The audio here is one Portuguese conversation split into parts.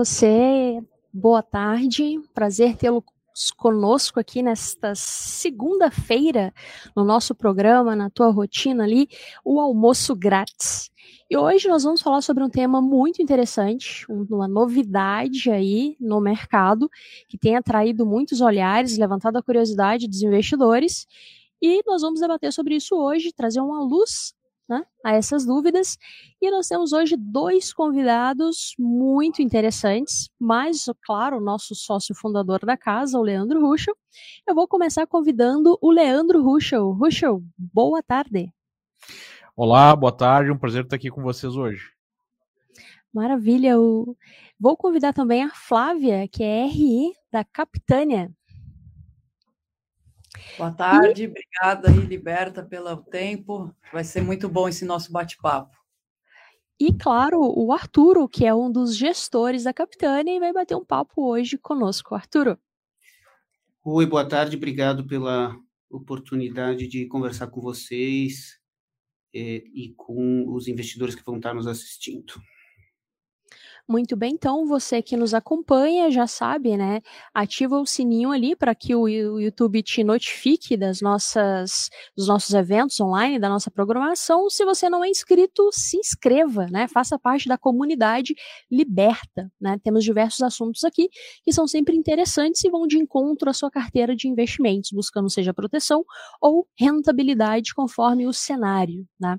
você. Boa tarde. Prazer tê-lo conosco aqui nesta segunda-feira no nosso programa, na tua rotina ali, o almoço grátis. E hoje nós vamos falar sobre um tema muito interessante, uma novidade aí no mercado, que tem atraído muitos olhares, levantado a curiosidade dos investidores. E nós vamos debater sobre isso hoje, trazer uma luz né, a essas dúvidas. E nós temos hoje dois convidados muito interessantes, mas, claro, o nosso sócio fundador da casa, o Leandro Ruschel. Eu vou começar convidando o Leandro Ruschel. Ruschel, boa tarde. Olá, boa tarde, um prazer estar aqui com vocês hoje. Maravilha. Vou convidar também a Flávia, que é RI da Capitânia. Boa tarde, e... obrigada aí, Liberta, pelo tempo. Vai ser muito bom esse nosso bate-papo. E, claro, o Arturo, que é um dos gestores da Capitânia, e vai bater um papo hoje conosco. Arturo. Oi, boa tarde, obrigado pela oportunidade de conversar com vocês eh, e com os investidores que vão estar nos assistindo. Muito bem, então você que nos acompanha já sabe, né? Ativa o sininho ali para que o YouTube te notifique das nossas, dos nossos eventos online, da nossa programação. Se você não é inscrito, se inscreva, né? Faça parte da comunidade Liberta, né? Temos diversos assuntos aqui que são sempre interessantes e vão de encontro à sua carteira de investimentos, buscando seja proteção ou rentabilidade conforme o cenário, né?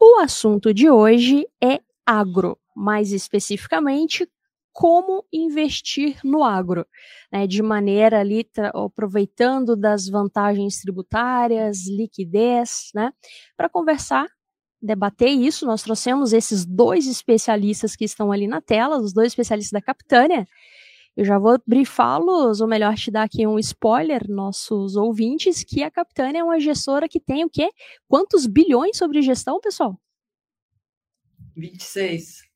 O assunto de hoje é agro mais especificamente como investir no agro, né, de maneira ali aproveitando das vantagens tributárias, liquidez, né, para conversar, debater isso. Nós trouxemos esses dois especialistas que estão ali na tela, os dois especialistas da Capitânia. Eu já vou brifá-los, ou melhor, te dar aqui um spoiler, nossos ouvintes, que a Capitânia é uma gestora que tem o quê? Quantos bilhões sobre gestão, pessoal? 26.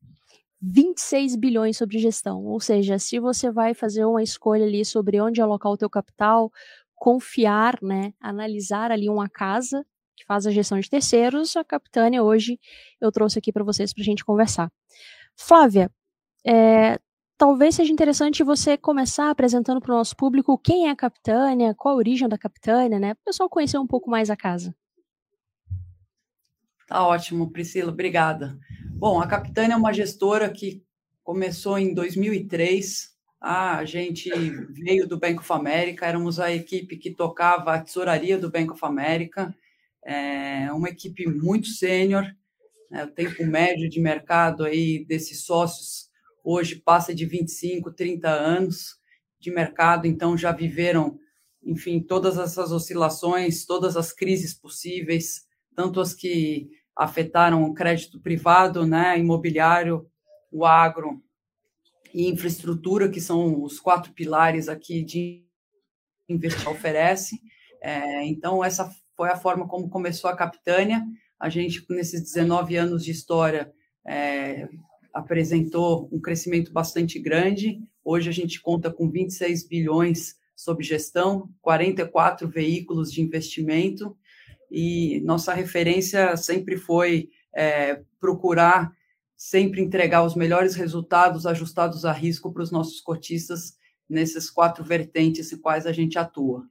26 bilhões sobre gestão. Ou seja, se você vai fazer uma escolha ali sobre onde alocar o teu capital, confiar, né, analisar ali uma casa que faz a gestão de terceiros, a Capitânia hoje eu trouxe aqui para vocês para a gente conversar. Flávia, é, talvez seja interessante você começar apresentando para o nosso público quem é a Capitânia, qual a origem da Capitânia, né, para o pessoal conhecer um pouco mais a casa. Tá ótimo, Priscila, obrigada. Bom, a Capitânia é uma gestora que começou em 2003. A gente veio do Bank of America, éramos a equipe que tocava a tesouraria do Bank of America, é uma equipe muito sênior, né, o tempo médio de mercado aí desses sócios hoje passa de 25, 30 anos de mercado, então já viveram, enfim, todas essas oscilações, todas as crises possíveis, tanto as que afetaram o crédito privado, né, imobiliário, o agro e infraestrutura, que são os quatro pilares aqui de investir oferece. É, então, essa foi a forma como começou a Capitânia. A gente, nesses 19 anos de história, é, apresentou um crescimento bastante grande. Hoje a gente conta com 26 bilhões sob gestão, 44 veículos de investimento e nossa referência sempre foi é, procurar sempre entregar os melhores resultados ajustados a risco para os nossos cotistas nesses quatro vertentes em quais a gente atua.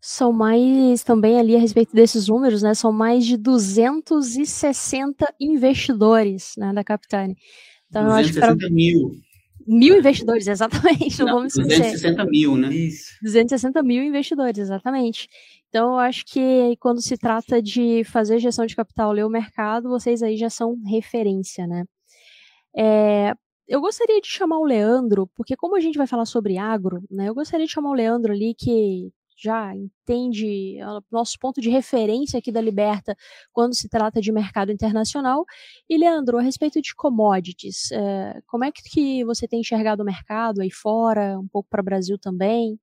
São mais, também ali a respeito desses números, né, são mais de 260 investidores né, da Capitane. Então, 260 eu acho que mil. Mil investidores, exatamente, não, não vamos esquecer. 260 mil, né? Isso. 260 mil investidores, exatamente. Então, eu acho que quando se trata de fazer gestão de capital, ler o mercado, vocês aí já são referência, né? É, eu gostaria de chamar o Leandro, porque como a gente vai falar sobre agro, né, eu gostaria de chamar o Leandro ali, que já entende o nosso ponto de referência aqui da Liberta quando se trata de mercado internacional. E, Leandro, a respeito de commodities, é, como é que você tem enxergado o mercado aí fora, um pouco para o Brasil também?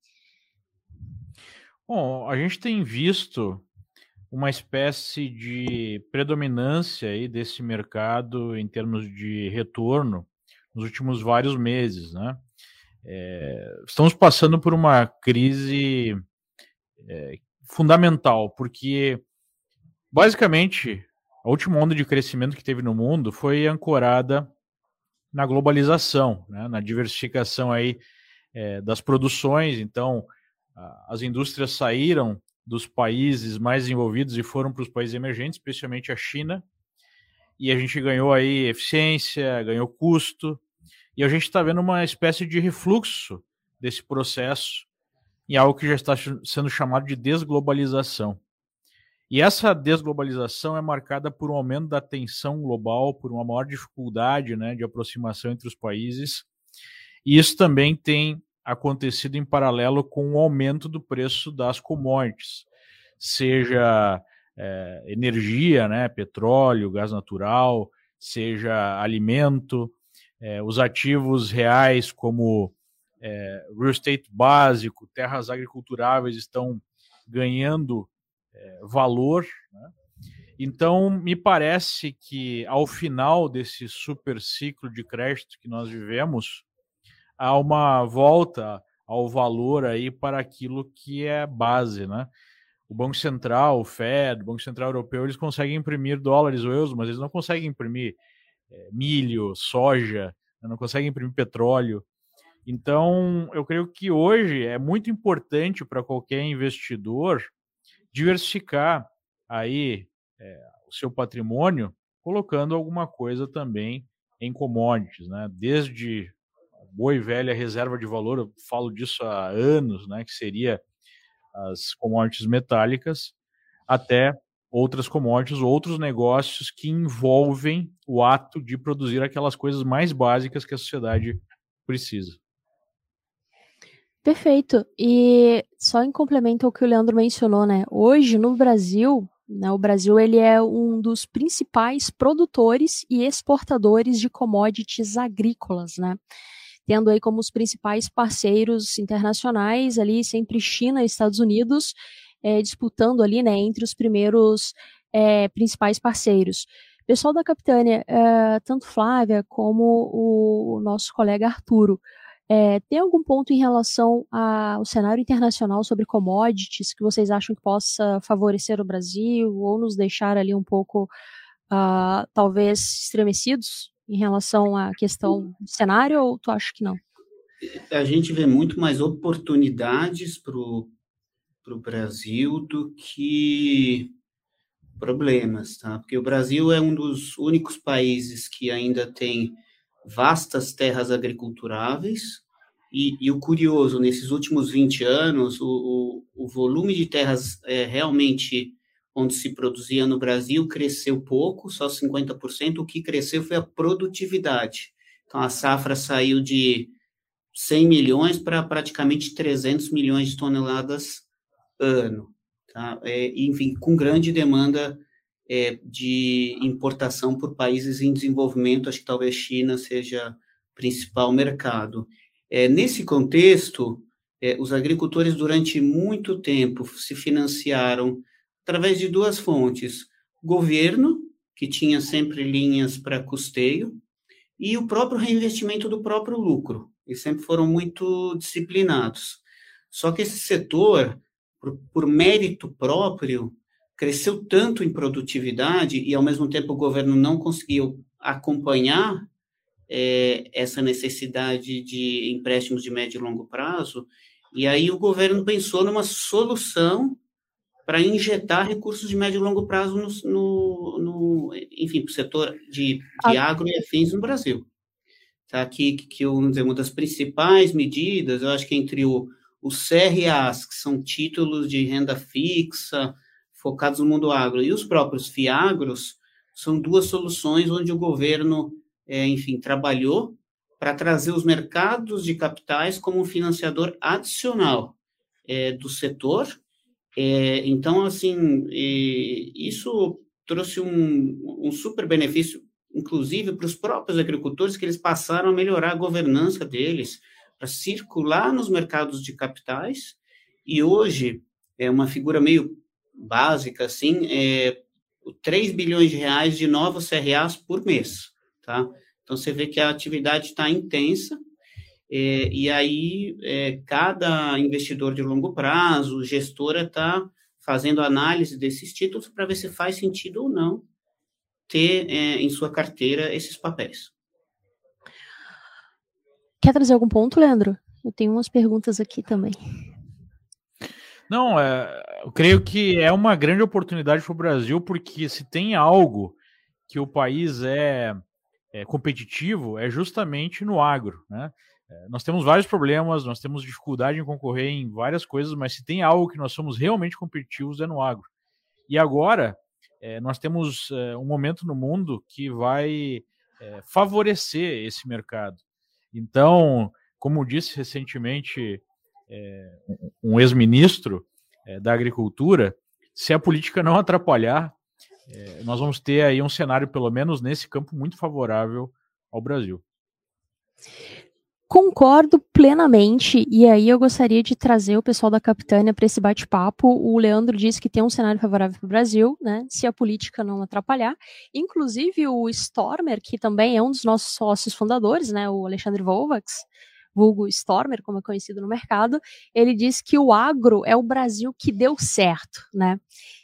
Bom, a gente tem visto uma espécie de predominância aí desse mercado em termos de retorno nos últimos vários meses, né? É, estamos passando por uma crise é, fundamental, porque basicamente a última onda de crescimento que teve no mundo foi ancorada na globalização, né, na diversificação aí é, das produções. Então, as indústrias saíram dos países mais envolvidos e foram para os países emergentes, especialmente a China, e a gente ganhou aí eficiência, ganhou custo, e a gente está vendo uma espécie de refluxo desse processo em algo que já está sendo chamado de desglobalização. E essa desglobalização é marcada por um aumento da tensão global, por uma maior dificuldade né, de aproximação entre os países. E isso também tem acontecido em paralelo com o aumento do preço das commodities, seja é, energia, né, petróleo, gás natural, seja alimento, é, os ativos reais como é, real estate básico, terras agriculturáveis estão ganhando é, valor. Né? Então, me parece que ao final desse super ciclo de crédito que nós vivemos, há uma volta ao valor aí para aquilo que é base, né? O Banco Central, o Fed, o Banco Central Europeu, eles conseguem imprimir dólares ou euros, mas eles não conseguem imprimir é, milho, soja, né? não conseguem imprimir petróleo. Então, eu creio que hoje é muito importante para qualquer investidor diversificar aí é, o seu patrimônio, colocando alguma coisa também em commodities, né? Desde boa e velha reserva de valor, eu falo disso há anos, né? Que seria as commodities metálicas, até outras commodities, outros negócios que envolvem o ato de produzir aquelas coisas mais básicas que a sociedade precisa. Perfeito. E só em complemento ao que o Leandro mencionou, né? Hoje no Brasil, né, o Brasil ele é um dos principais produtores e exportadores de commodities agrícolas, né? Tendo aí como os principais parceiros internacionais ali sempre China e Estados Unidos é, disputando ali, né, entre os primeiros é, principais parceiros. Pessoal da Capitânia, é, tanto Flávia como o nosso colega Arturo, é, tem algum ponto em relação ao cenário internacional sobre commodities que vocês acham que possa favorecer o Brasil ou nos deixar ali um pouco, uh, talvez, estremecidos em relação à questão do cenário ou tu acha que não? A gente vê muito mais oportunidades para o Brasil do que problemas, tá? Porque o Brasil é um dos únicos países que ainda tem vastas terras agriculturáveis, e, e, o curioso, nesses últimos 20 anos, o, o, o volume de terras é, realmente onde se produzia no Brasil cresceu pouco, só 50%, o que cresceu foi a produtividade. Então, a safra saiu de 100 milhões para praticamente 300 milhões de toneladas ano. Tá? É, enfim, com grande demanda é, de importação por países em desenvolvimento, acho que talvez China seja principal mercado. É, nesse contexto, é, os agricultores durante muito tempo se financiaram através de duas fontes: governo, que tinha sempre linhas para custeio, e o próprio reinvestimento do próprio lucro. Eles sempre foram muito disciplinados. Só que esse setor, por, por mérito próprio, cresceu tanto em produtividade e, ao mesmo tempo, o governo não conseguiu acompanhar é, essa necessidade de empréstimos de médio e longo prazo, e aí o governo pensou numa solução para injetar recursos de médio e longo prazo no, no, no enfim, para o setor de, de ah. agro e afins no Brasil. Tá aqui que, que uma das principais medidas, eu acho que entre o, os CRAs, que são títulos de renda fixa, focados no mundo agro, e os próprios FIAGROS, são duas soluções onde o governo, é, enfim, trabalhou para trazer os mercados de capitais como um financiador adicional é, do setor. É, então, assim, isso trouxe um, um super benefício, inclusive para os próprios agricultores, que eles passaram a melhorar a governança deles, para circular nos mercados de capitais, e hoje é uma figura meio básica, assim, é 3 bilhões de reais de novos CRAs por mês, tá? Então, você vê que a atividade está intensa, é, e aí é, cada investidor de longo prazo, gestora, está fazendo análise desses títulos para ver se faz sentido ou não ter é, em sua carteira esses papéis. quer trazer algum ponto, Leandro? Eu tenho umas perguntas aqui também. Não, é, eu creio que é uma grande oportunidade para o Brasil, porque se tem algo que o país é, é competitivo, é justamente no agro. Né? É, nós temos vários problemas, nós temos dificuldade em concorrer em várias coisas, mas se tem algo que nós somos realmente competitivos é no agro. E agora, é, nós temos é, um momento no mundo que vai é, favorecer esse mercado. Então, como disse recentemente é, um ex-ministro é, da Agricultura, se a política não atrapalhar, nós vamos ter aí um cenário, pelo menos nesse campo, muito favorável ao Brasil. Concordo plenamente, e aí eu gostaria de trazer o pessoal da Capitânia para esse bate-papo. O Leandro disse que tem um cenário favorável para o Brasil, né? Se a política não atrapalhar. Inclusive o Stormer, que também é um dos nossos sócios fundadores, né? O Alexandre Volvax, vulgo Stormer, como é conhecido no mercado, ele diz que o agro é o Brasil que deu certo, né?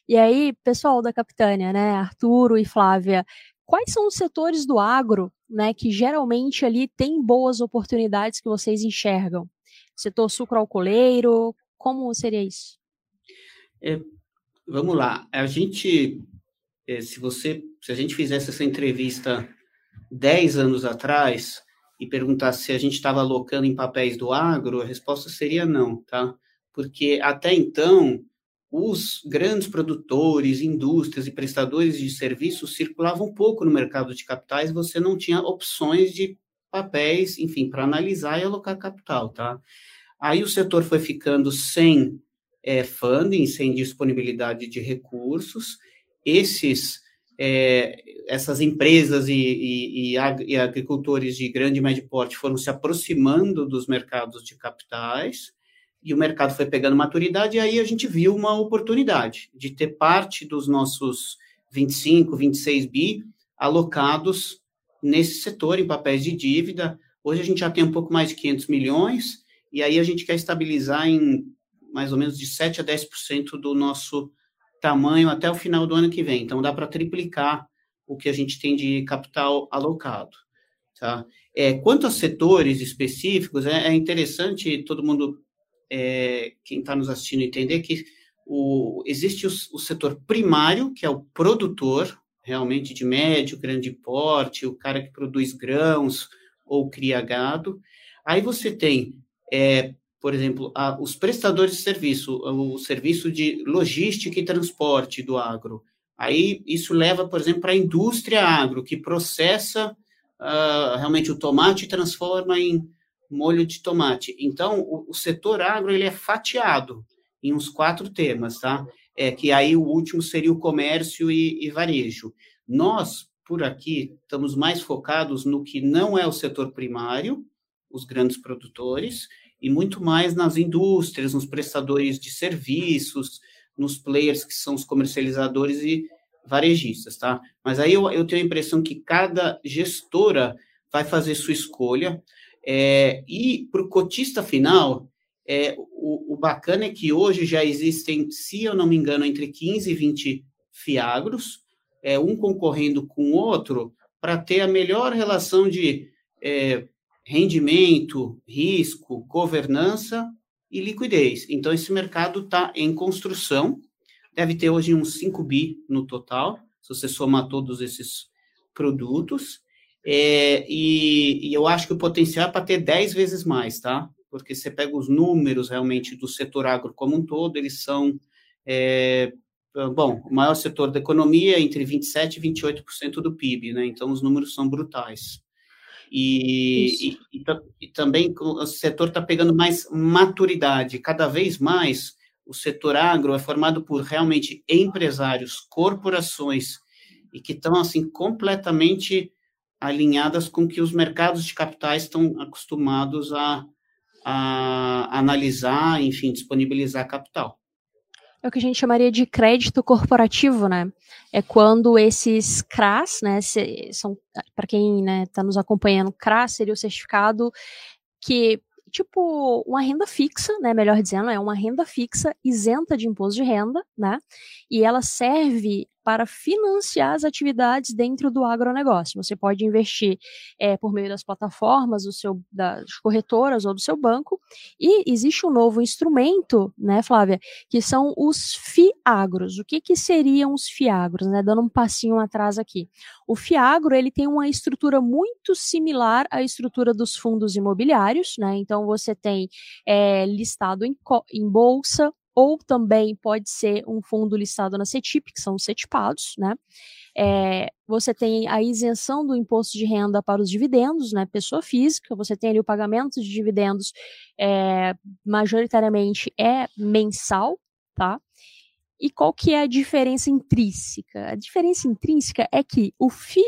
E aí, pessoal da Capitânia, né, Arturo e Flávia, quais são os setores do agro, né, que geralmente ali tem boas oportunidades que vocês enxergam? Setor sucroalcooleiro, como seria isso? É, vamos lá, a gente, é, se você, se a gente fizesse essa entrevista 10 anos atrás, e perguntasse se a gente estava alocando em papéis do agro, a resposta seria não, tá? Porque até então, os grandes produtores, indústrias e prestadores de serviços circulavam pouco no mercado de capitais, você não tinha opções de papéis, enfim, para analisar e alocar capital, tá? Aí o setor foi ficando sem é, funding, sem disponibilidade de recursos, esses é, essas empresas e, e, e, agricultores de grande e médio porte foram se aproximando dos mercados de capitais e o mercado foi pegando maturidade, e aí a gente viu uma oportunidade de ter parte dos nossos 25, 26 bi alocados nesse setor em papéis de dívida. Hoje a gente já tem um pouco mais de 500 milhões, e aí a gente quer estabilizar em mais ou menos de 7 a 10% do nosso tamanho até o final do ano que vem. Então, dá para triplicar o que a gente tem de capital alocado. Tá? É, quanto a setores específicos, é, é interessante todo mundo, é, quem está nos assistindo, entender que o, existe o, o, setor primário, que é o produtor, realmente de médio, grande porte, o cara que produz grãos ou cria gado. Aí você tem é, por exemplo, a, os prestadores de serviço, o serviço de logística e transporte do agro. Aí isso leva, por exemplo, para a indústria agro, que processa uh, realmente o tomate e transforma em molho de tomate. Então, o, o, setor agro ele é fatiado em uns quatro temas, tá? É que aí o último seria o comércio e, e varejo. Nós, por aqui, estamos mais focados no que não é o setor primário, os grandes produtores, e muito mais nas indústrias, nos prestadores de serviços, nos players que são os comercializadores e varejistas, tá? Mas aí eu, eu tenho a impressão que cada gestora vai fazer sua escolha, é, e para o cotista final, é, o, o, bacana é que hoje já existem, se eu não me engano, entre 15 e 20 fiagros, é, um concorrendo com o outro, para ter a melhor relação de é, rendimento, risco, governança e liquidez. Então, esse mercado está em construção, deve ter hoje uns 5 bi no total, se você somar todos esses produtos, é, e, e, eu acho que o potencial é para ter 10 vezes mais, tá? Porque você pega os números realmente do setor agro como um todo, eles são, é, bom, o maior setor da economia é entre 27% e 28% do PIB, né? Então, os números são brutais. E, e, e, e, também o setor está pegando mais maturidade. Cada vez mais o setor agro é formado por realmente empresários, corporações, e que estão assim completamente alinhadas com que os mercados de capitais estão acostumados a, a analisar, enfim, disponibilizar capital é o que a gente chamaria de crédito corporativo, né? É quando esses CRAs, né, são para quem está né, tá nos acompanhando, CRAS seria o certificado que tipo uma renda fixa, né, melhor dizendo, é uma renda fixa isenta de imposto de renda, né? E ela serve para financiar as atividades dentro do agronegócio. Você pode investir é, por meio das plataformas do seu, das corretoras ou do seu banco, e existe um novo instrumento, né, Flávia, que são os FIAGROS. O que, que seriam os FIAGROS, né? Dando um passinho atrás aqui. O FIAGRO ele tem uma estrutura muito similar à estrutura dos fundos imobiliários, né? Então você tem é, listado em, em bolsa, ou também pode ser um fundo listado na CETIP, que são os CETIPados, né? É, você tem a isenção do imposto de renda para os dividendos, né? Pessoa física, você tem ali o pagamento de dividendos, é, majoritariamente é mensal, tá? E qual que é a diferença intrínseca? A diferença intrínseca é que o FII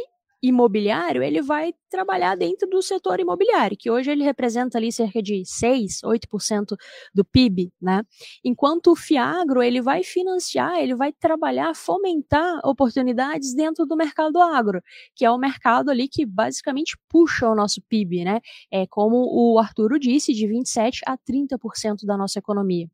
imobiliário, ele vai trabalhar dentro do setor imobiliário, que hoje ele representa ali cerca de 6, 8% do PIB, né? Enquanto o Fiagro, ele vai financiar, ele vai trabalhar, fomentar oportunidades dentro do mercado agro, que é o mercado ali que basicamente puxa o nosso PIB, né? É como o Arturo disse, de 27 a 30% da nossa economia.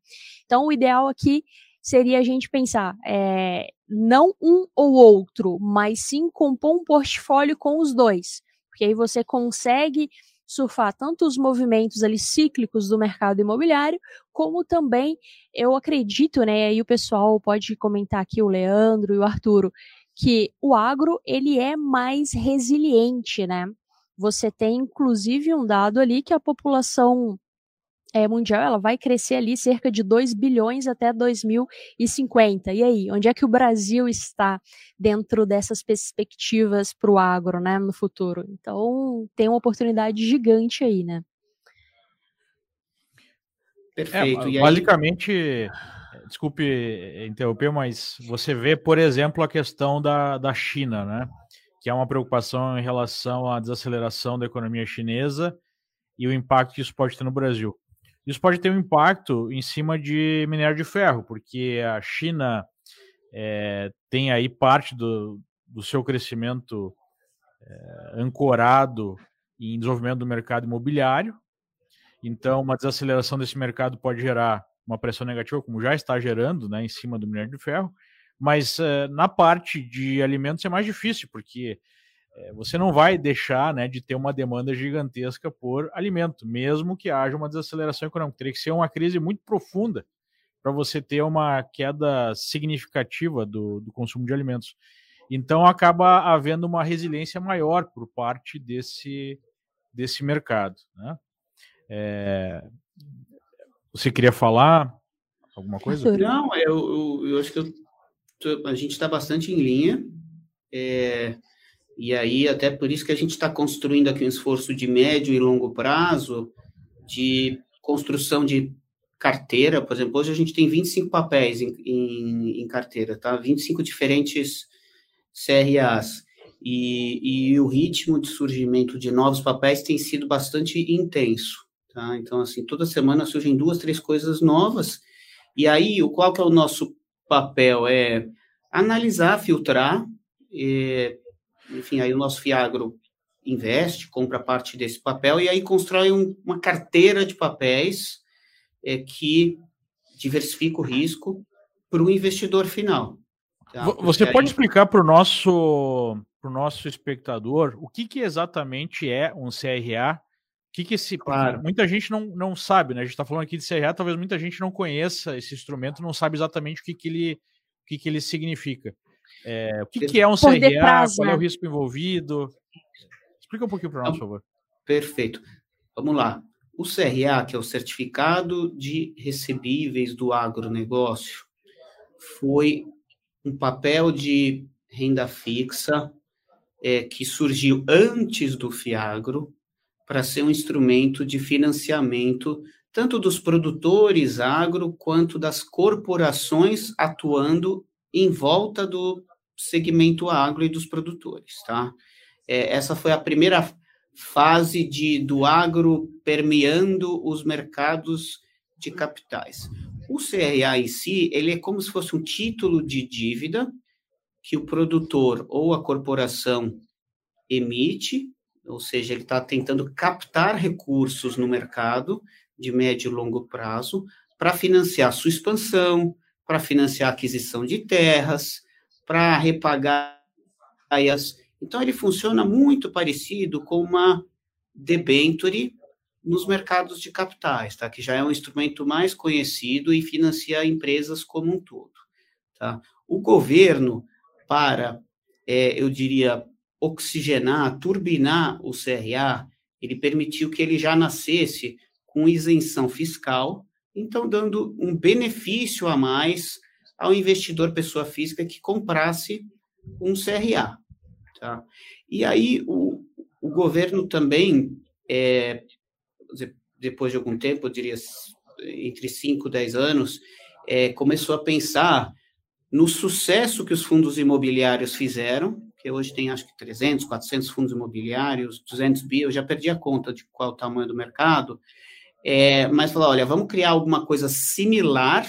Então, o ideal aqui seria a gente pensar é, não um ou outro, mas sim compor um portfólio com os dois, porque aí você consegue surfar tanto os movimentos ali cíclicos do mercado imobiliário, como também eu acredito, né, aí o pessoal pode comentar aqui o Leandro e o Arturo, que o agro ele é mais resiliente, né? Você tem inclusive um dado ali que a população é, mundial ela vai crescer ali cerca de 2 bilhões até 2050. E aí, onde é que o Brasil está dentro dessas perspectivas para o agro, né, no futuro? Então, tem uma oportunidade gigante aí, né? Perfeito. É, basicamente, desculpe interromper, mas você vê, por exemplo, a questão da, da China, né? Que é uma preocupação em relação à desaceleração da economia chinesa e o impacto que isso pode ter no Brasil. Isso pode ter um impacto em cima de minério de ferro, porque a China é, tem aí parte do, do seu crescimento é, ancorado em desenvolvimento do mercado imobiliário. Então, uma desaceleração desse mercado pode gerar uma pressão negativa, como já está gerando, né, em cima do minério de ferro. Mas é, na parte de alimentos é mais difícil, porque é, você não vai deixar né, de ter uma demanda gigantesca por alimento, mesmo que haja uma desaceleração econômica. Teria que ser uma crise muito profunda para você ter uma queda significativa do, do, consumo de alimentos. Então acaba havendo uma resiliência maior por parte desse, desse mercado. Né? É, você queria falar alguma coisa? Não, eu, eu, eu acho que eu, a gente está bastante em linha. É, e aí, até por isso que a gente está construindo aqui um esforço de médio e longo prazo de construção de carteira. Por exemplo, hoje a gente tem 25 papéis em, em, em carteira, tá? 25 diferentes CRAs. E, e o ritmo de surgimento de novos papéis tem sido bastante intenso, tá? Então, assim, toda semana surgem duas, três coisas novas. E aí, o qual que é o nosso papel? É analisar, filtrar, é, enfim, aí o nosso Fiagro investe, compra parte desse papel e aí constrói um, uma carteira de papéis é, que diversifica o risco para o investidor final. Tá? Você pode aí... explicar para o nosso, pro nosso espectador o que, que exatamente é um CRA? O que, que esse. Claro. Muita gente não, não sabe, né? A gente está falando aqui de CRA, talvez muita gente não conheça esse instrumento, não sabe exatamente o que, que, ele, o que, que ele significa. É, o que, que, é um CRA? Prazo, qual é o né? risco envolvido? Explica um pouquinho para nós, por favor. Perfeito. Vamos lá. O CRA, que é o Certificado de Recebíveis do Agronegócio, foi um papel de renda fixa é, que surgiu antes do FIAGRO para ser um instrumento de financiamento tanto dos produtores agro quanto das corporações atuando em volta do segmento agro e dos produtores, tá? É, essa foi a primeira fase de, do agro permeando os mercados de capitais. O CRA em si, ele é como se fosse um título de dívida que o produtor ou a corporação emite, ou seja, ele está tentando captar recursos no mercado de médio e longo prazo para financiar sua expansão, para financiar a aquisição de terras, para repagar as. Então, ele funciona muito parecido com uma debenture nos mercados de capitais, tá? que já é um instrumento mais conhecido e financia empresas como um todo. Tá? O governo, para, é, eu diria, oxigenar, turbinar o CRA, ele permitiu que ele já nascesse com isenção fiscal, então dando um benefício a mais ao investidor pessoa física que comprasse um CRA. Tá? E aí o, o governo também, é, depois de algum tempo, eu diria entre 5 e 10 anos, é, começou a pensar no sucesso que os fundos imobiliários fizeram, que hoje tem acho que 300, 400 fundos imobiliários, 200 bi, eu já perdi a conta de qual o tamanho do mercado, é, mas falou, olha, vamos criar alguma coisa similar,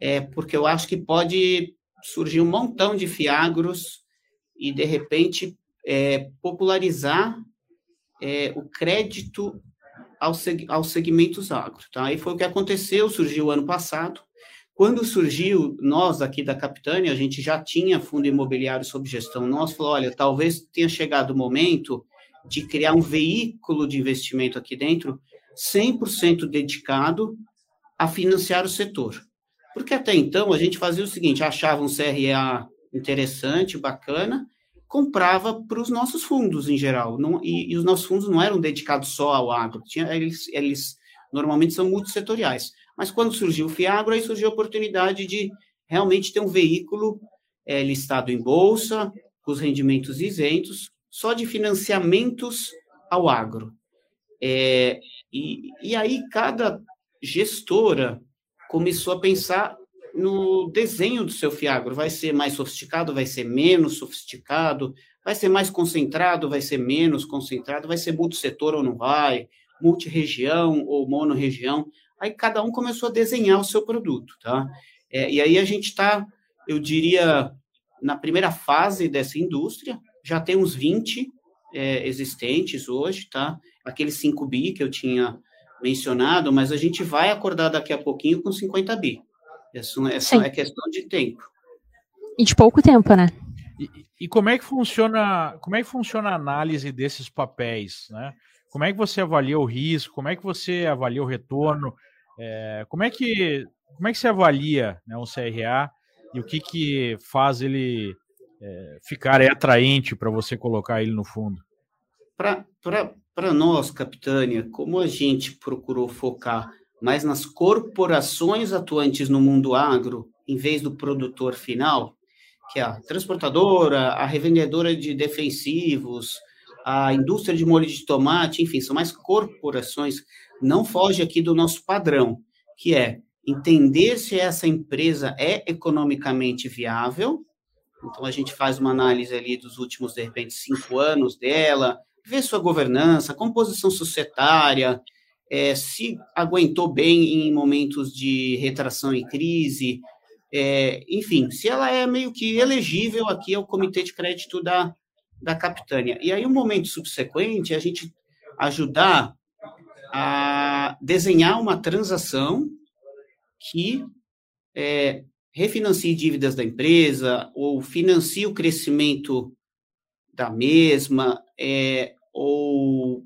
é, porque eu acho que pode surgir um montão de fiagros e, de repente, é, popularizar é, o crédito aos, aos segmentos agro. Tá? E foi o que aconteceu, surgiu ano passado, quando surgiu, nós aqui da Capitânia, a gente já tinha fundo imobiliário sob gestão nossa, falou, olha, talvez tenha chegado o momento de criar um veículo de investimento aqui dentro 100% dedicado a financiar o setor. Porque até então a gente fazia o seguinte, achava um CRA interessante, bacana, comprava para os nossos fundos em geral. Não, e, e, os nossos fundos não eram dedicados só ao agro, tinha, eles, eles normalmente são multissetoriais. Mas quando surgiu o Fiagro, aí surgiu a oportunidade de realmente ter um veículo é, listado em bolsa, com os rendimentos isentos, só de financiamentos ao agro. É, e, e aí cada gestora começou a pensar no desenho do seu Fiagro. Vai ser mais sofisticado, vai ser menos sofisticado, vai ser mais concentrado, vai ser menos concentrado, vai ser multissetor ou não vai, multirregião ou monorregião. Aí cada um começou a desenhar o seu produto, tá? É, e aí a gente está, eu diria, na primeira fase dessa indústria, já tem uns 20 é, existentes hoje, tá? Aqueles 5 bi que eu tinha mencionado, mas a gente vai acordar daqui a pouquinho com 50 bi. Essa, essa é questão de tempo. E de pouco tempo, né? E, e, como é que funciona, como é que funciona a análise desses papéis, né? Como é que você avalia o risco? Como é que você avalia o retorno? É, como é que como é que você avalia né, um CRA e o que que faz ele é, ficar atraente para você colocar ele no fundo? Para nós, Capitânia, como a gente procurou focar mais nas corporações atuantes no mundo agro, em vez do produtor final, que é a transportadora, a revendedora de defensivos, a indústria de molho de tomate, enfim, são mais corporações, não foge aqui do nosso padrão, que é entender se essa empresa é economicamente viável. Então, a gente faz uma análise ali dos últimos, de repente, cinco anos dela, vê sua governança, composição societária, é, se aguentou bem em momentos de retração e crise, é, enfim, se ela é meio que elegível aqui ao Comitê de Crédito da, da capitânia. E aí, um momento subsequente, a gente ajudar a desenhar uma transação que é, refinancie dívidas da empresa ou financie o crescimento da mesma, é, ou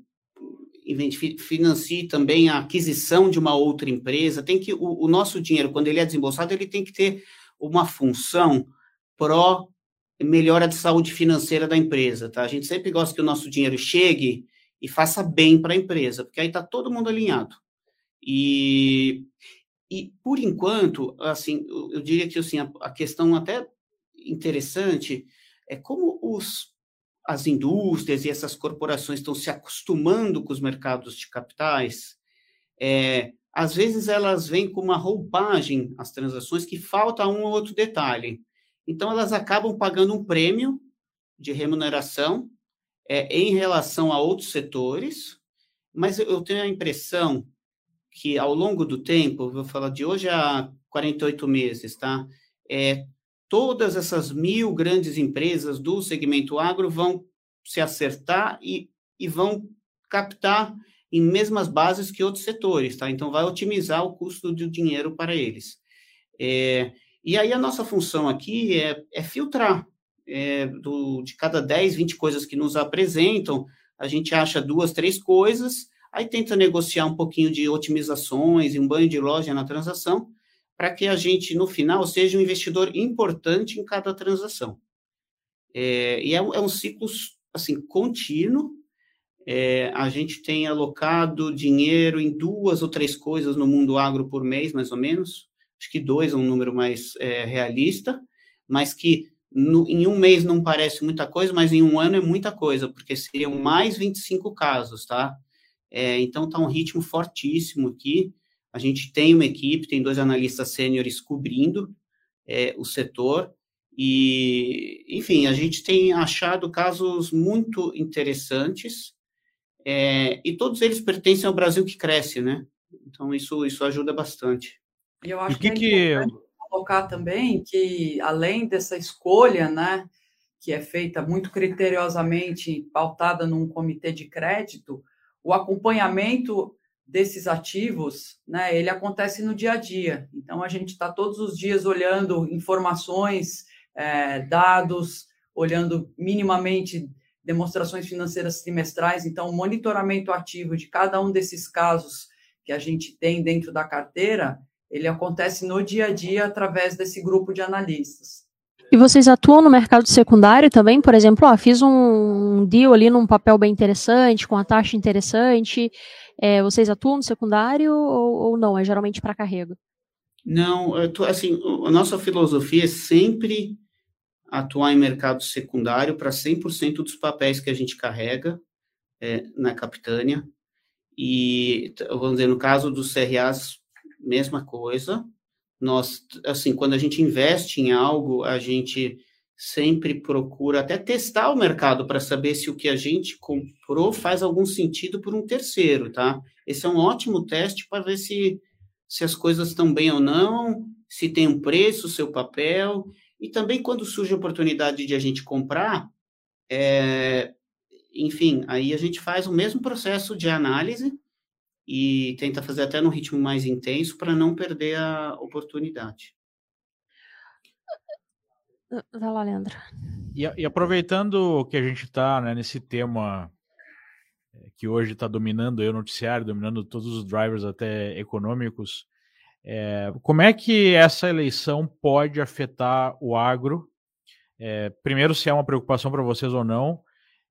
financie também a aquisição de uma outra empresa. Tem que o, o nosso dinheiro, quando ele é desembolsado, ele tem que ter uma função pró melhora de saúde financeira da empresa, tá? A gente sempre gosta que o nosso dinheiro chegue e faça bem para a empresa, porque aí está todo mundo alinhado. E, e, por enquanto, assim, eu diria que assim, a, a questão até interessante é como os, as indústrias e essas corporações estão se acostumando com os mercados de capitais, é, às vezes elas vêm com uma roupagem, as transações, que falta um ou outro detalhe. Então, elas acabam pagando um prêmio de remuneração é, em relação a outros setores, mas eu tenho a impressão que, ao longo do tempo, vou falar de hoje a 48 meses, tá? É, todas essas mil grandes empresas do segmento agro vão se acertar e, e vão captar em mesmas bases que outros setores, tá? Então, vai otimizar o custo do dinheiro para eles. É, E aí a nossa função aqui é, é filtrar. É, do, de cada 10, 20 coisas que nos apresentam, a gente acha duas, três coisas, aí tenta negociar um pouquinho de otimizações e um banho de loja na transação, para que a gente, no final, seja um investidor importante em cada transação. É, e é, é, um ciclo, assim, contínuo. É, a gente tem alocado dinheiro em duas ou três coisas no mundo agro por mês, mais ou menos. Acho que dois é um número mais é, realista, mas que no, em um mês não parece muita coisa, mas em um ano é muita coisa, porque seriam mais 25 casos, tá? É, então, está um ritmo fortíssimo aqui. A gente tem uma equipe, tem dois analistas sêniores cobrindo é, o setor. E, enfim, a gente tem achado casos muito interessantes é, e todos eles pertencem ao Brasil que cresce, né? Então, isso, isso ajuda bastante. E eu acho que, que é importante colocar também que, além dessa escolha, né, que é feita muito criteriosamente, pautada num comitê de crédito, o acompanhamento desses ativos, né, ele acontece no dia a dia. Então, a gente está todos os dias olhando informações, é, dados, olhando minimamente demonstrações financeiras trimestrais. Então, o monitoramento ativo de cada um desses casos que a gente tem dentro da carteira, ele acontece no dia a dia através desse grupo de analistas. E vocês atuam no mercado secundário também? Por exemplo, ó, fiz um deal ali num papel bem interessante, com a taxa interessante. É, vocês atuam no secundário ou, ou não? É geralmente para carrego? Não, assim, a nossa filosofia é sempre atuar em mercado secundário para 100% dos papéis que a gente carrega é, na capitânia. E, vamos dizer, no caso dos CRAs, mesma coisa nós, assim, quando a gente investe em algo, a gente sempre procura até testar o mercado para saber se o que a gente comprou faz algum sentido por um terceiro, tá? Esse é um ótimo teste para ver se, se as coisas estão bem ou não, se tem um preço, seu papel, e também quando surge a oportunidade de a gente comprar, é, enfim, aí a gente faz o mesmo processo de análise e tenta fazer até no ritmo mais intenso para não perder a oportunidade. Vai lá, Leandro. E, e aproveitando que a gente está né, nesse tema é, que hoje está dominando o noticiário, dominando todos os drivers até econômicos, é, como é que essa eleição pode afetar o agro? É, primeiro, se é uma preocupação para vocês ou não,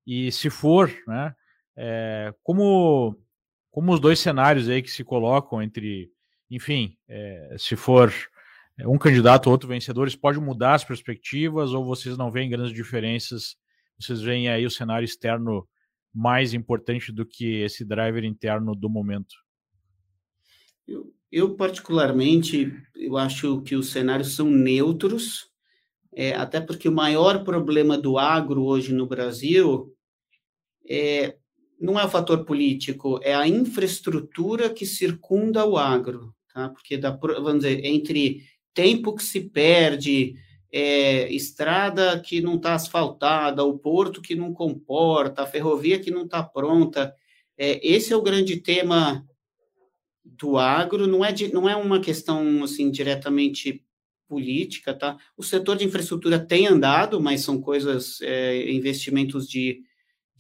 e se for, né, é, como como os dois cenários aí que se colocam entre, enfim, se for um candidato ou outro vencedor, isso pode mudar as perspectivas ou vocês não veem grandes diferenças? Vocês veem aí o cenário externo mais importante do que esse driver interno do momento? Eu, eu particularmente, eu acho que os cenários são neutros, é, até porque o maior problema do agro hoje no Brasil é não é o fator político, é a infraestrutura que circunda o agro, tá? Porque dá, vamos dizer, entre tempo que se perde, é, estrada que não está asfaltada, o porto que não comporta, a ferrovia que não está pronta, é, esse é o grande tema do agro. Não é de, não é uma questão assim diretamente política, tá? O setor de infraestrutura tem andado, mas são coisas, é, investimentos de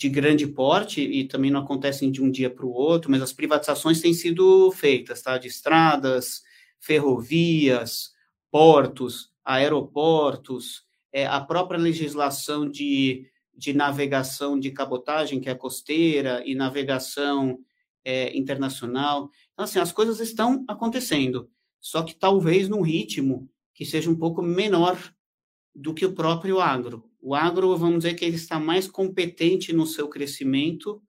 de grande porte e também não acontecem de um dia para o outro, mas as privatizações têm sido feitas, tá? De estradas, ferrovias, portos, aeroportos, é, a própria legislação de, de navegação de cabotagem, que é costeira, e navegação é, internacional. Então, assim, as coisas estão acontecendo, só que talvez num ritmo que seja um pouco menor do que o próprio agro. O agro, vamos dizer que ele está mais competente no seu crescimento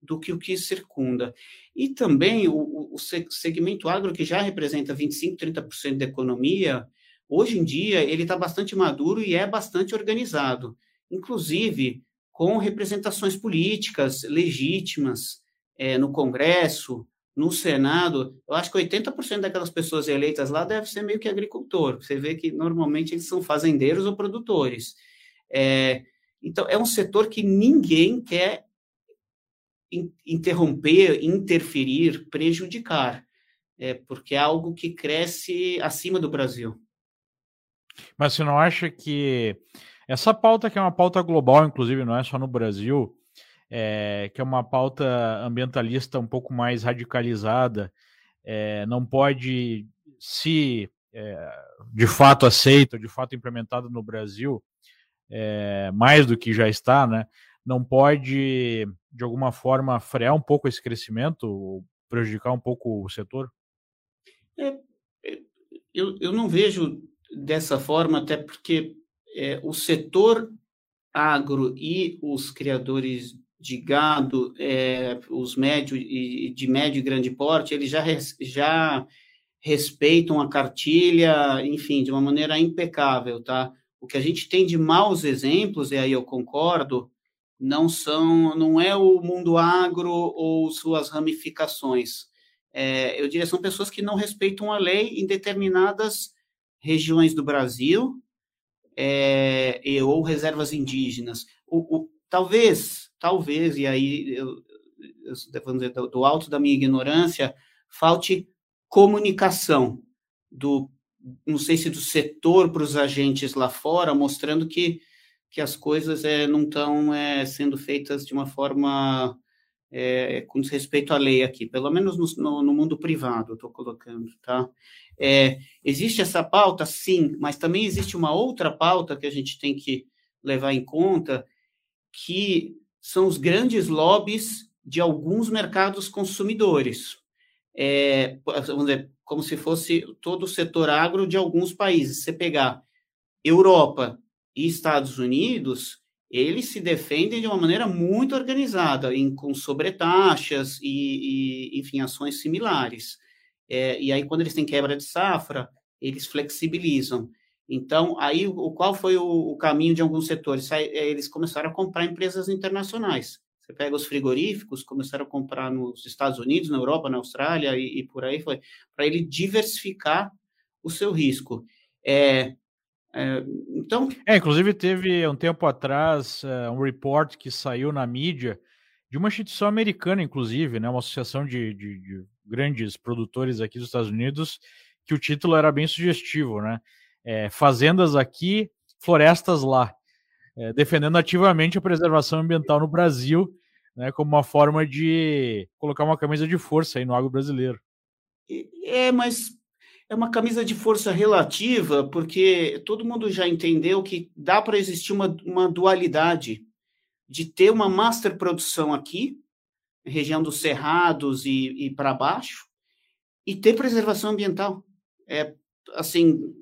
do que o que circunda. E também o, o segmento agro, que já representa 25%, 30% da economia, hoje em dia ele está bastante maduro e é bastante organizado, inclusive com representações políticas legítimas é, no Congresso, no Senado, eu acho que 80% daquelas pessoas eleitas lá deve ser meio que agricultor. Você vê que normalmente eles são fazendeiros ou produtores. É, então, é um setor que ninguém quer interromper, interferir, prejudicar, é, porque é algo que cresce acima do Brasil. Mas você não acha que essa pauta, que é uma pauta global, inclusive, não é só no Brasil, é, que é uma pauta ambientalista um pouco mais radicalizada, é, não pode, se é, de fato aceita, de fato implementada no Brasil, é, mais do que já está, né? Não pode, de alguma forma, frear um pouco esse crescimento, prejudicar um pouco o setor? É, é, eu, eu não vejo dessa forma, até porque é, o setor agro e os criadores de gado, é, os médios e de médio e grande porte, eles já, já respeitam a cartilha, enfim, de uma maneira impecável, tá? O que a gente tem de maus exemplos, e aí eu concordo, não são, não é o mundo agro ou suas ramificações. É, eu diria são pessoas que não respeitam a lei em determinadas regiões do Brasil é, e, ou reservas indígenas. O, o, talvez, talvez, e aí eu, eu dizer, do, do alto da minha ignorância, falte comunicação do, não sei se do setor para os agentes lá fora, mostrando que, que as coisas é, não estão é, sendo feitas de uma forma é, com respeito à lei aqui, pelo menos no, no, no mundo privado, estou colocando, tá? É, existe essa pauta, sim, mas também existe uma outra pauta que a gente tem que levar em conta, que são os grandes lobbies de alguns mercados consumidores é, vamos dizer, como se fosse todo o setor agro de alguns países. Você pegar Europa e Estados Unidos, eles se defendem de uma maneira muito organizada, em, com sobretaxas e, e, enfim, ações similares. É, e aí, quando eles têm quebra de safra, eles flexibilizam. Então, aí, o, qual foi o, o caminho de alguns setores? Eles começaram a comprar empresas internacionais. Você pega os frigoríficos, começaram a comprar nos Estados Unidos, na Europa, na Austrália e, e por aí foi, para ele diversificar o seu risco. É, é, então. É, inclusive teve um tempo atrás uh, um report que saiu na mídia de uma instituição americana, inclusive, né, uma associação de, de, de grandes produtores aqui dos Estados Unidos, que o título era bem sugestivo, né? É, fazendas aqui, florestas lá é, defendendo ativamente a preservação ambiental no Brasil, né, como uma forma de colocar uma camisa de força aí no agro brasileiro. É, mas é uma camisa de força relativa, porque todo mundo já entendeu que dá para existir uma, uma dualidade de ter uma master produção aqui, região dos Cerrados e, e para baixo, e ter preservação ambiental. É, assim,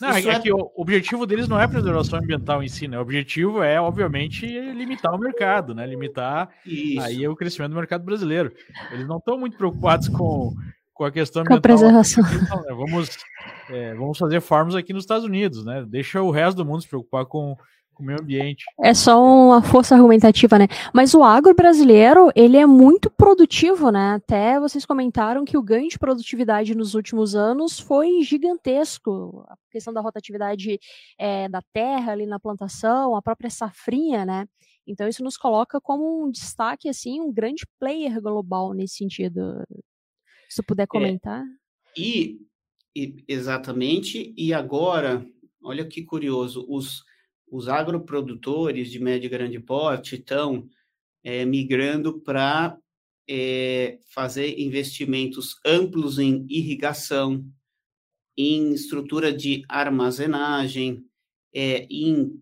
não, é, é, que o objetivo deles não é preservação ambiental em si, né? O objetivo é, obviamente, limitar o mercado, né? Limitar Isso. aí o crescimento do mercado brasileiro. Eles não estão muito preocupados com, com a questão com. A preservação. Não, né? vamos, é, vamos fazer farms aqui nos Estados Unidos, né? Deixa o resto do mundo se preocupar com, o meio ambiente. É só uma força argumentativa, né? Mas o agro brasileiro, ele é muito produtivo, né? Até vocês comentaram que o ganho de produtividade nos últimos anos foi gigantesco. A questão da rotatividade é, da terra ali na plantação, a própria safrinha, né? Então isso nos coloca como um destaque, assim, um grande player global nesse sentido. Se puder é. comentar. É, e, e, exatamente, e agora, olha que curioso, os os agroprodutores de médio e grande porte estão é, migrando para é, fazer investimentos amplos em irrigação, em estrutura de armazenagem, é, em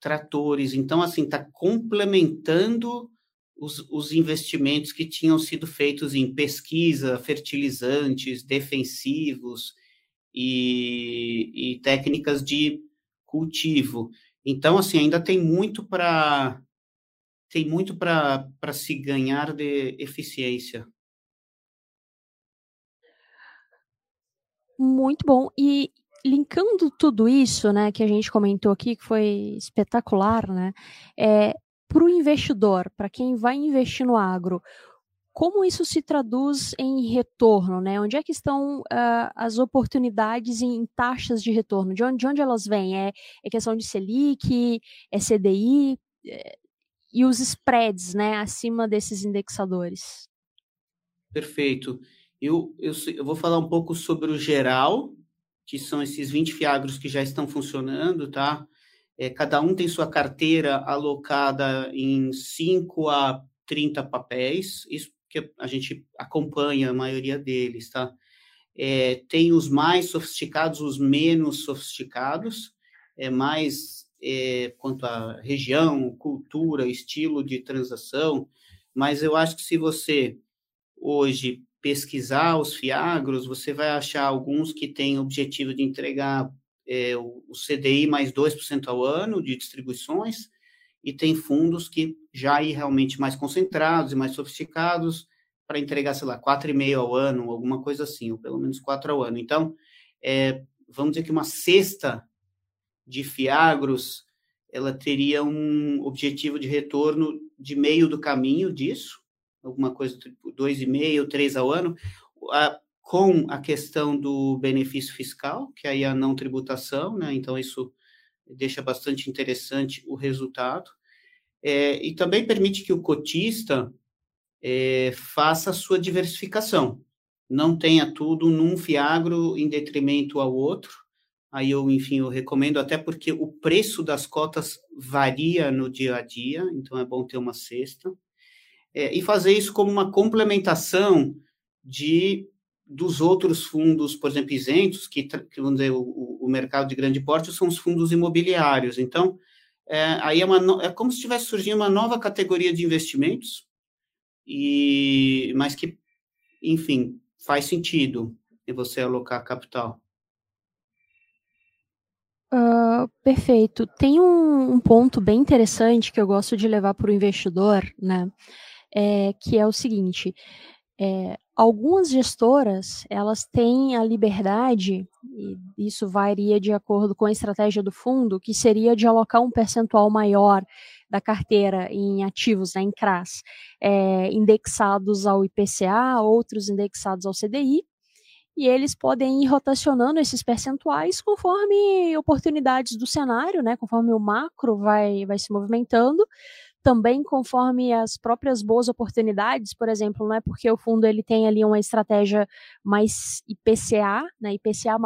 tratores. Então, assim, está complementando os, os investimentos que tinham sido feitos em pesquisa, fertilizantes, defensivos e, e técnicas de cultivo. Então, assim, ainda tem muito para tem muito para se ganhar de eficiência. Muito bom. E linkando tudo isso, né, que a gente comentou aqui, que foi espetacular, né, é, para o investidor, para quem vai investir no agro, como isso se traduz em retorno, né? Onde é que estão uh, as oportunidades em taxas de retorno? De onde, de onde elas vêm? É, é, questão de Selic, é CDI é, e os spreads, né, acima desses indexadores? Perfeito. Eu, eu, eu vou falar um pouco sobre o geral que são esses 20 fiagros que já estão funcionando, tá? É, cada um tem sua carteira alocada em 5 a 30 papéis, isso que a gente acompanha a maioria deles, tá? É, tem os mais sofisticados, os menos sofisticados, é mais é, quanto à região, cultura, estilo de transação, mas eu acho que se você hoje pesquisar os fiagros, você vai achar alguns que têm objetivo de entregar é, o, CDI mais 2% ao ano de distribuições, e tem fundos que já aí realmente mais concentrados e mais sofisticados para entregar, sei lá, 4,5 ao ano, alguma coisa assim, ou pelo menos 4 ao ano. Então, é, vamos dizer que uma cesta de fiagros, ela teria um objetivo de retorno de meio do caminho disso, alguma coisa tipo 2,5, 3 ao ano, a, com a questão do benefício fiscal, que aí é a não tributação, né? Então, isso deixa bastante interessante o resultado. É, e também permite que o cotista é, faça a sua diversificação, não tenha tudo num fiagro em detrimento ao outro. Aí eu, enfim, eu recomendo até porque o preço das cotas varia no dia a dia, então é bom ter uma cesta. É, e fazer isso como uma complementação de dos outros fundos, por exemplo, isentos, que, que vamos dizer, o, o, mercado de grande porte são os fundos imobiliários. Então, é, aí é, uma, é como se tivesse surgindo uma nova categoria de investimentos, e mas que, enfim, faz sentido você alocar capital. Uh, perfeito. Tem um, um, ponto bem interessante que eu gosto de levar para o investidor, né? É, que é o seguinte: é, algumas gestoras elas têm a liberdade, e isso varia de acordo com a estratégia do fundo, que seria de alocar um percentual maior da carteira em ativos, né, em CRAS, é, indexados ao IPCA, outros indexados ao CDI, e eles podem ir rotacionando esses percentuais conforme oportunidades do cenário, né, conforme o macro vai, vai se movimentando, também conforme as próprias boas oportunidades, por exemplo, né, porque o fundo ele tem ali uma estratégia mais IPCA, né, IPCA+,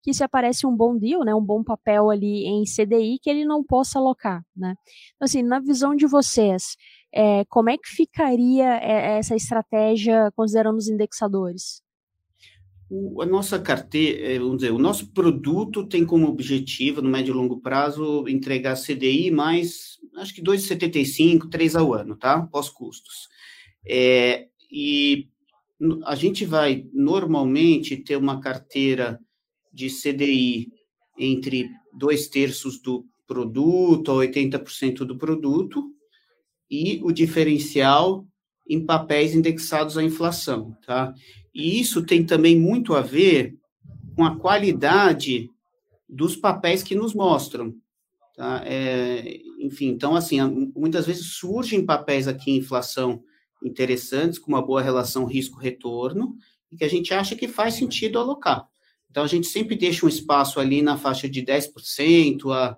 que se aparece um bom deal, né, um bom papel ali em CDI, que ele não possa alocar, né. Então, assim, na visão de vocês, é, como é que ficaria é, essa estratégia considerando os indexadores? O, a nossa carteira, é, vamos dizer, o nosso produto tem como objetivo, no médio e longo prazo, entregar CDI mais, acho que 2,75, 3 ao ano, tá? Pós-custos. É, e a gente vai, normalmente, ter uma carteira de CDI entre dois terços do produto a 80% do produto e o diferencial em papéis indexados à inflação, tá? E isso tem também muito a ver com a qualidade dos papéis que nos mostram. Tá? É, enfim, então, assim, muitas vezes surgem papéis aqui em inflação interessantes, com uma boa relação risco-retorno, e que a gente acha que faz sentido alocar. Então, a gente sempre deixa um espaço ali na faixa de 10%, a,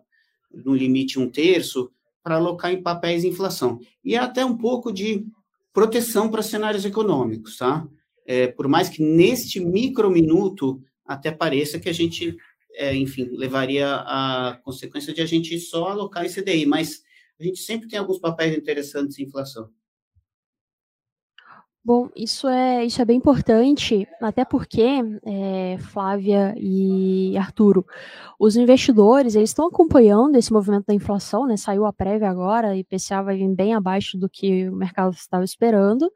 no limite um terço, para alocar em papéis em inflação. E é até um pouco de proteção para cenários econômicos, tá? é, por mais que neste micro minuto até pareça que a gente, é, enfim, levaria a consequência de a gente só alocar esse CDI, mas a gente sempre tem alguns papéis interessantes em inflação. Bom, isso é, isso é bem importante, até porque, é, Flávia e Arturo, os investidores, eles estão acompanhando esse movimento da inflação, né, saiu a prévia agora, e IPCA vai vir bem abaixo do que o mercado estava esperando,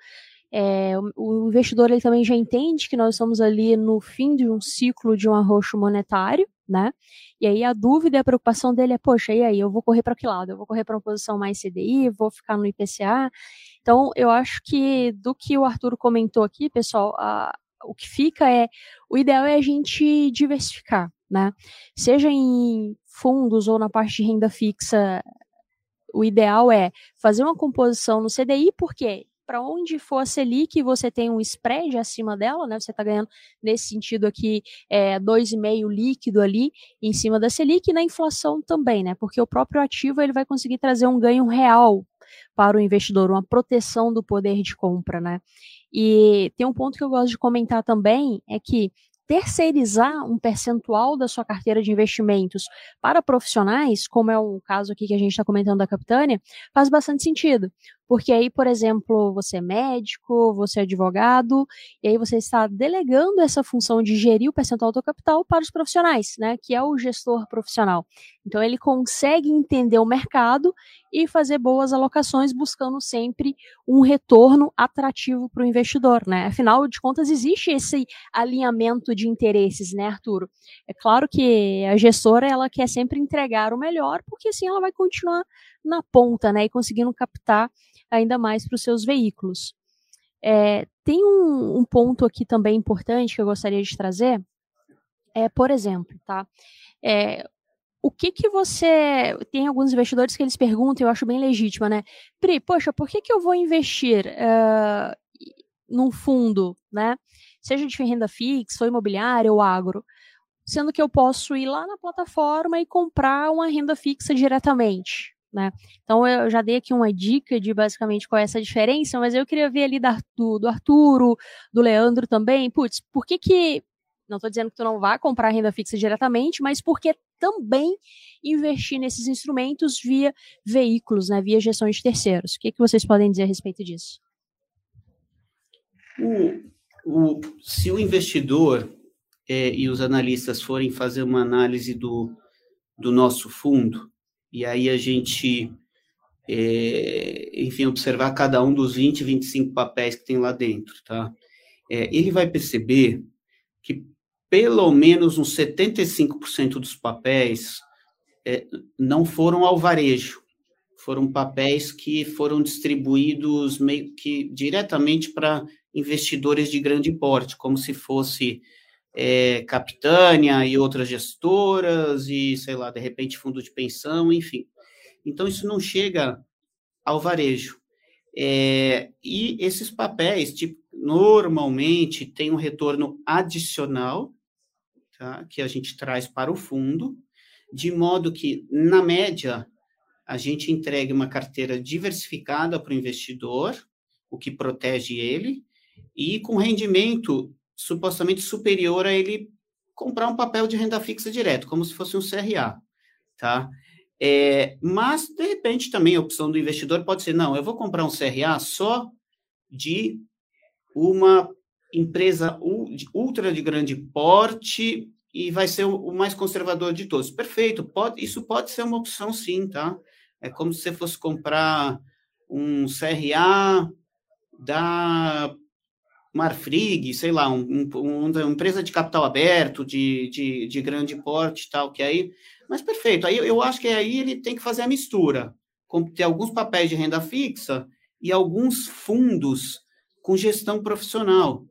é, o, investidor ele também já entende que nós estamos ali no fim de um ciclo de um arroxo monetário, né? E aí a dúvida e a preocupação dele é, poxa, e aí, eu vou correr para que lado? Eu vou correr para uma posição mais CDI, vou ficar no IPCA? Então, eu acho que do que o Arthur comentou aqui, pessoal, a, o que fica é, o ideal é a gente diversificar, né? Seja em fundos ou na parte de renda fixa, o ideal é fazer uma composição no CDI, porque para onde for a Selic, você tem um spread acima dela, né? Você está ganhando nesse sentido aqui é, 2,5 líquido ali em cima da Selic e na inflação também, né? Porque o próprio ativo ele vai conseguir trazer um ganho real para o investidor, uma proteção do poder de compra, né? E tem um ponto que eu gosto de comentar também, é que terceirizar um percentual da sua carteira de investimentos para profissionais, como é o caso aqui que a gente está comentando da Capitânia, faz bastante sentido. Porque aí, por exemplo, você é médico, você é advogado, e aí você está delegando essa função de gerir o percentual do capital para os profissionais, né? Que é o gestor profissional. Então ele consegue entender o mercado e fazer boas alocações, buscando sempre um retorno atrativo para o investidor, né? Afinal de contas, existe esse alinhamento de interesses, né, Arturo? É claro que a gestora ela quer sempre entregar o melhor, porque assim ela vai continuar na ponta, né? E conseguindo captar ainda mais para os seus veículos. É, tem um, um, ponto aqui também importante que eu gostaria de trazer, é, por exemplo, tá? É, o que que você tem alguns investidores que eles perguntam, eu acho bem legítima, né? Pri, poxa, por que que eu vou investir uh, num fundo, né? Seja de renda fixa, ou imobiliária ou agro, sendo que eu posso ir lá na plataforma e comprar uma renda fixa diretamente, né? Então eu já dei aqui uma dica de basicamente qual é essa diferença, mas eu queria ver ali do, do Arturo, do Leandro também. Putz, por que que. Não estou dizendo que tu não vá comprar renda fixa diretamente, mas porque também investir nesses instrumentos via veículos, né, via gestão de terceiros. O que, que vocês podem dizer a respeito disso? O, o, se o investidor é, e os analistas forem fazer uma análise do, do nosso fundo, e aí a gente, é, enfim, observar cada um dos 20, 25 papéis que tem lá dentro, tá? É, ele vai perceber que pelo menos uns 75% dos papéis é, não foram ao varejo, foram papéis que foram distribuídos meio que diretamente para investidores de grande porte, como se fosse é, Capitânia e outras gestoras, e sei lá, de repente fundo de pensão, enfim. Então, isso não chega ao varejo. É, e esses papéis, tipo, normalmente, têm um retorno adicional, tá, que a gente traz para o fundo, de modo que, na média, a gente entregue uma carteira diversificada para o investidor, o que protege ele, e com rendimento supostamente superior a ele comprar um papel de renda fixa direto, como se fosse um CRA, tá? É, mas, de repente, também a opção do investidor pode ser, não, eu vou comprar um CRA só de uma empresa ultra de grande porte e vai ser o mais conservador de todos. Perfeito, pode, isso pode ser uma opção sim, tá? É como se você fosse comprar um CRA da Marfrig, sei lá, um, um, uma empresa de capital aberto, de, de, de grande porte tal, que aí. Mas perfeito, aí eu acho que aí ele tem que fazer a mistura, ter alguns papéis de renda fixa e alguns fundos com gestão profissional.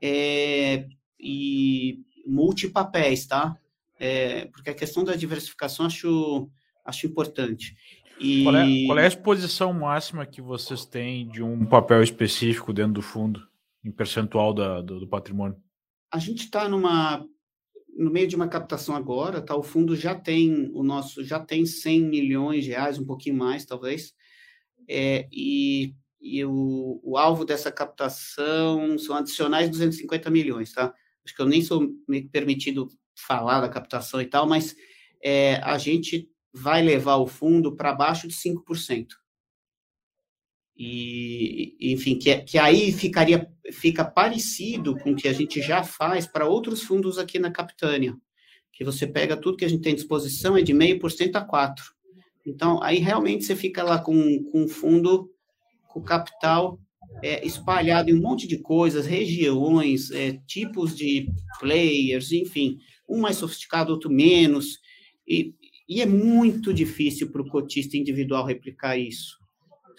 É, e multipapéis, tá? É, porque a questão da diversificação acho, acho importante. E... Qual, é, qual é a exposição máxima que vocês têm de um papel específico dentro do fundo? Em percentual da, do, do patrimônio? A gente está numa no meio de uma captação agora, tá? O fundo já tem o nosso já tem 100 milhões de reais, um pouquinho mais talvez, é, e, e o, o alvo dessa captação são adicionais 250 milhões, tá? Acho que eu nem sou permitido falar da captação e tal, mas é, a gente vai levar o fundo para baixo de 5% e enfim que, que aí ficaria fica parecido com o que a gente já faz para outros fundos aqui na Capitânia que você pega tudo que a gente tem à disposição é de meio por cento a quatro. Então aí realmente você fica lá com, com fundo com capital é, espalhado em um monte de coisas regiões é, tipos de players enfim um mais sofisticado outro menos. E, e é muito difícil para o cotista individual replicar isso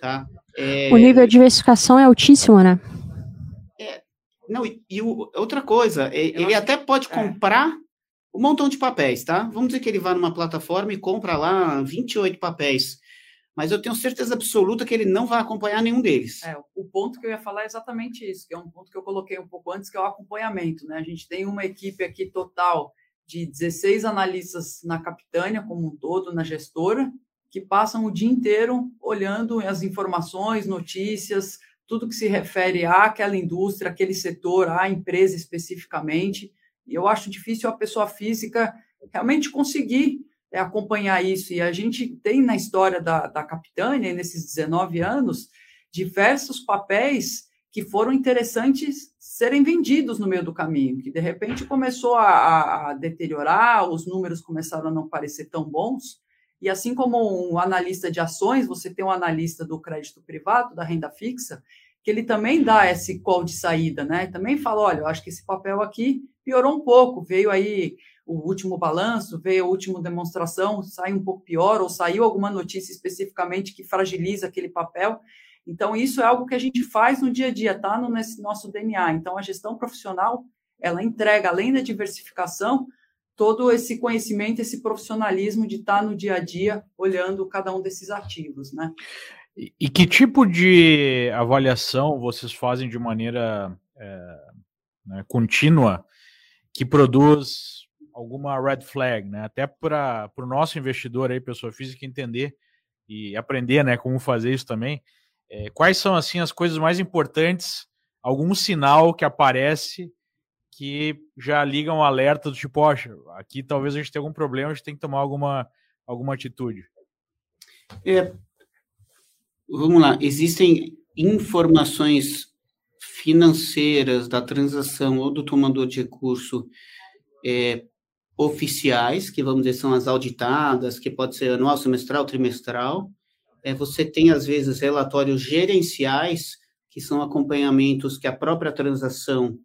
Tá? É, o nível de diversificação é altíssimo, né? É, não, e, e o, outra coisa, é, ele até pode é. comprar um montão de papéis, tá? Vamos dizer que ele vá numa plataforma e compra lá 28 papéis. Mas eu tenho certeza absoluta que ele não vai acompanhar nenhum deles. É, o ponto que eu ia falar é exatamente isso, que é um ponto que eu coloquei um pouco antes, que é o acompanhamento. Né? A gente tem uma equipe aqui total de 16 analistas na Capitânia como um todo, na gestora, que passam o dia inteiro olhando as informações, notícias, tudo que se refere àquela indústria, aquele setor, à empresa especificamente. E eu acho difícil a pessoa física realmente conseguir é, acompanhar isso. E a gente tem na história da, da Capitânia, nesses 19 anos, diversos papéis que foram interessantes serem vendidos no meio do caminho, que de repente começou a, a deteriorar, os números começaram a não parecer tão bons, e assim como um analista de ações, você tem um analista do crédito privado, da renda fixa, que ele também dá esse call de saída, né? Também fala, olha, eu acho que esse papel aqui piorou um pouco, veio aí o último balanço, veio a última demonstração, sai um pouco pior, ou saiu alguma notícia especificamente que fragiliza aquele papel. Então, isso é algo que a gente faz no dia a dia, tá? No nosso DNA. Então, a gestão profissional, ela entrega, além da diversificação, todo esse conhecimento, esse profissionalismo de estar no dia a dia olhando cada um desses ativos, né? E que tipo de avaliação vocês fazem de maneira é, né, contínua que produz alguma red flag, né? Até para o nosso investidor aí, pessoa física, entender e aprender, né, como fazer isso também. É, quais são assim as coisas mais importantes? Algum sinal que aparece que já liga um alerta do tipo, poxa, aqui talvez a gente tenha algum problema, a gente tem que tomar alguma, alguma atitude. É, vamos lá, existem informações financeiras da transação ou do tomador de recurso é, oficiais, que vamos dizer são as auditadas, que pode ser anual, semestral, trimestral. É, você tem, às vezes, relatórios gerenciais, que são acompanhamentos que a própria transação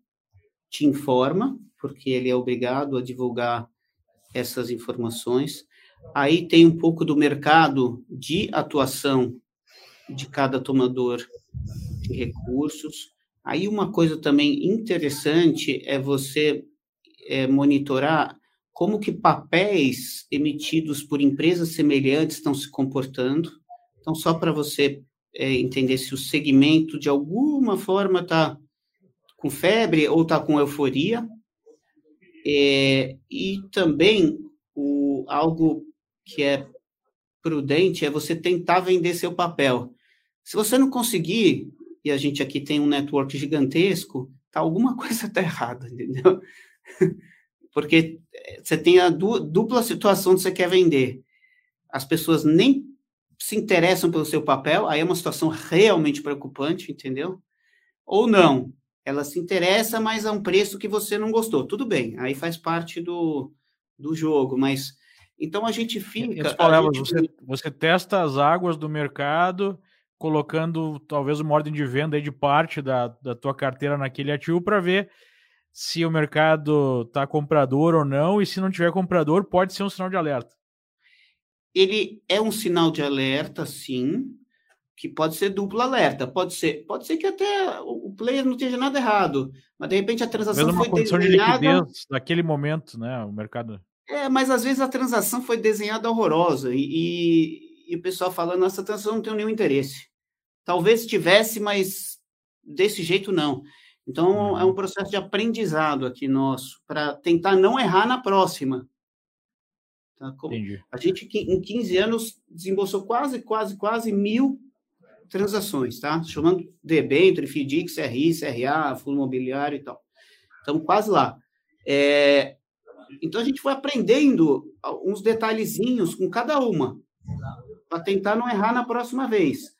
te informa, porque ele é obrigado a divulgar essas informações. Aí tem um pouco do mercado de atuação de cada tomador de recursos. Aí uma coisa também interessante é você é, monitorar como que papéis emitidos por empresas semelhantes estão se comportando. Então, só para você é, entender se o segmento de alguma forma está com febre ou está com euforia. É, e também o, algo que é prudente é você tentar vender seu papel. Se você não conseguir, e a gente aqui tem um network gigantesco, tá, alguma coisa está errada, entendeu? Porque eh, você tem a dupla situação de você quer vender. As pessoas nem se interessam pelo seu papel, aí é uma situação realmente preocupante, entendeu? Ou não, ela se interessa, mas a um preço que você não gostou. Tudo bem, aí faz parte do, do jogo, mas então a gente fica. A gente... Você, você testa as águas do mercado colocando talvez uma ordem de venda aí de parte da, da tua carteira naquele ativo para ver se o mercado está comprador ou não, e se não tiver comprador, pode ser um sinal de alerta. Ele é um sinal de alerta, sim, que pode ser duplo alerta. Pode ser, pode ser que até o player não esteja nada errado, mas de repente a transação Mesmo foi condição desenhada... de liquidez naquele momento, né, o mercado. É, mas às vezes a transação foi desenhada horrorosa e, e, e o pessoal falando, essa transação não tem nenhum interesse. Talvez tivesse, mas desse jeito não. Então, é um uhum. processo de aprendizado aqui nosso, para tentar não errar na próxima. Tá? A gente, em 15 anos, desembolsou quase, quase, quase mil transações, tá? Chamando entre FDIC, CRI, CRA, fundo imobiliário e tal. Estamos quase lá. É, então, a gente foi aprendendo uns detalhezinhos com cada uma, para tentar não errar na próxima vez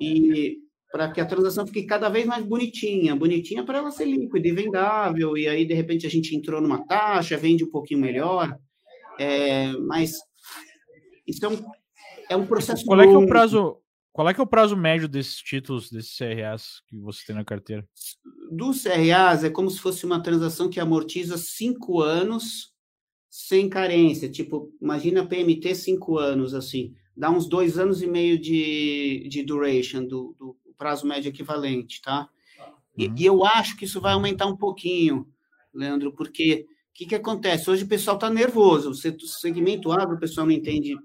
e para que a transação fique cada vez mais bonitinha, bonitinha para ela ser líquida e vendável, e aí de repente a gente entrou numa taxa, vende um pouquinho melhor, é, mas isso é um, é um processo Qual longo. é que é o prazo, qual é que é o prazo médio desses títulos, desses CRAs que você tem na carteira? Dos CRAs é como se fosse uma transação que amortiza cinco anos sem carência, tipo, imagina PMT cinco anos, assim, dá uns dois anos e meio de, de duration, do, do prazo médio equivalente, tá? E, uhum. e, eu acho que isso vai aumentar um pouquinho, Leandro, porque o que, que acontece? Hoje o pessoal está nervoso, o segmento abre, o pessoal não entende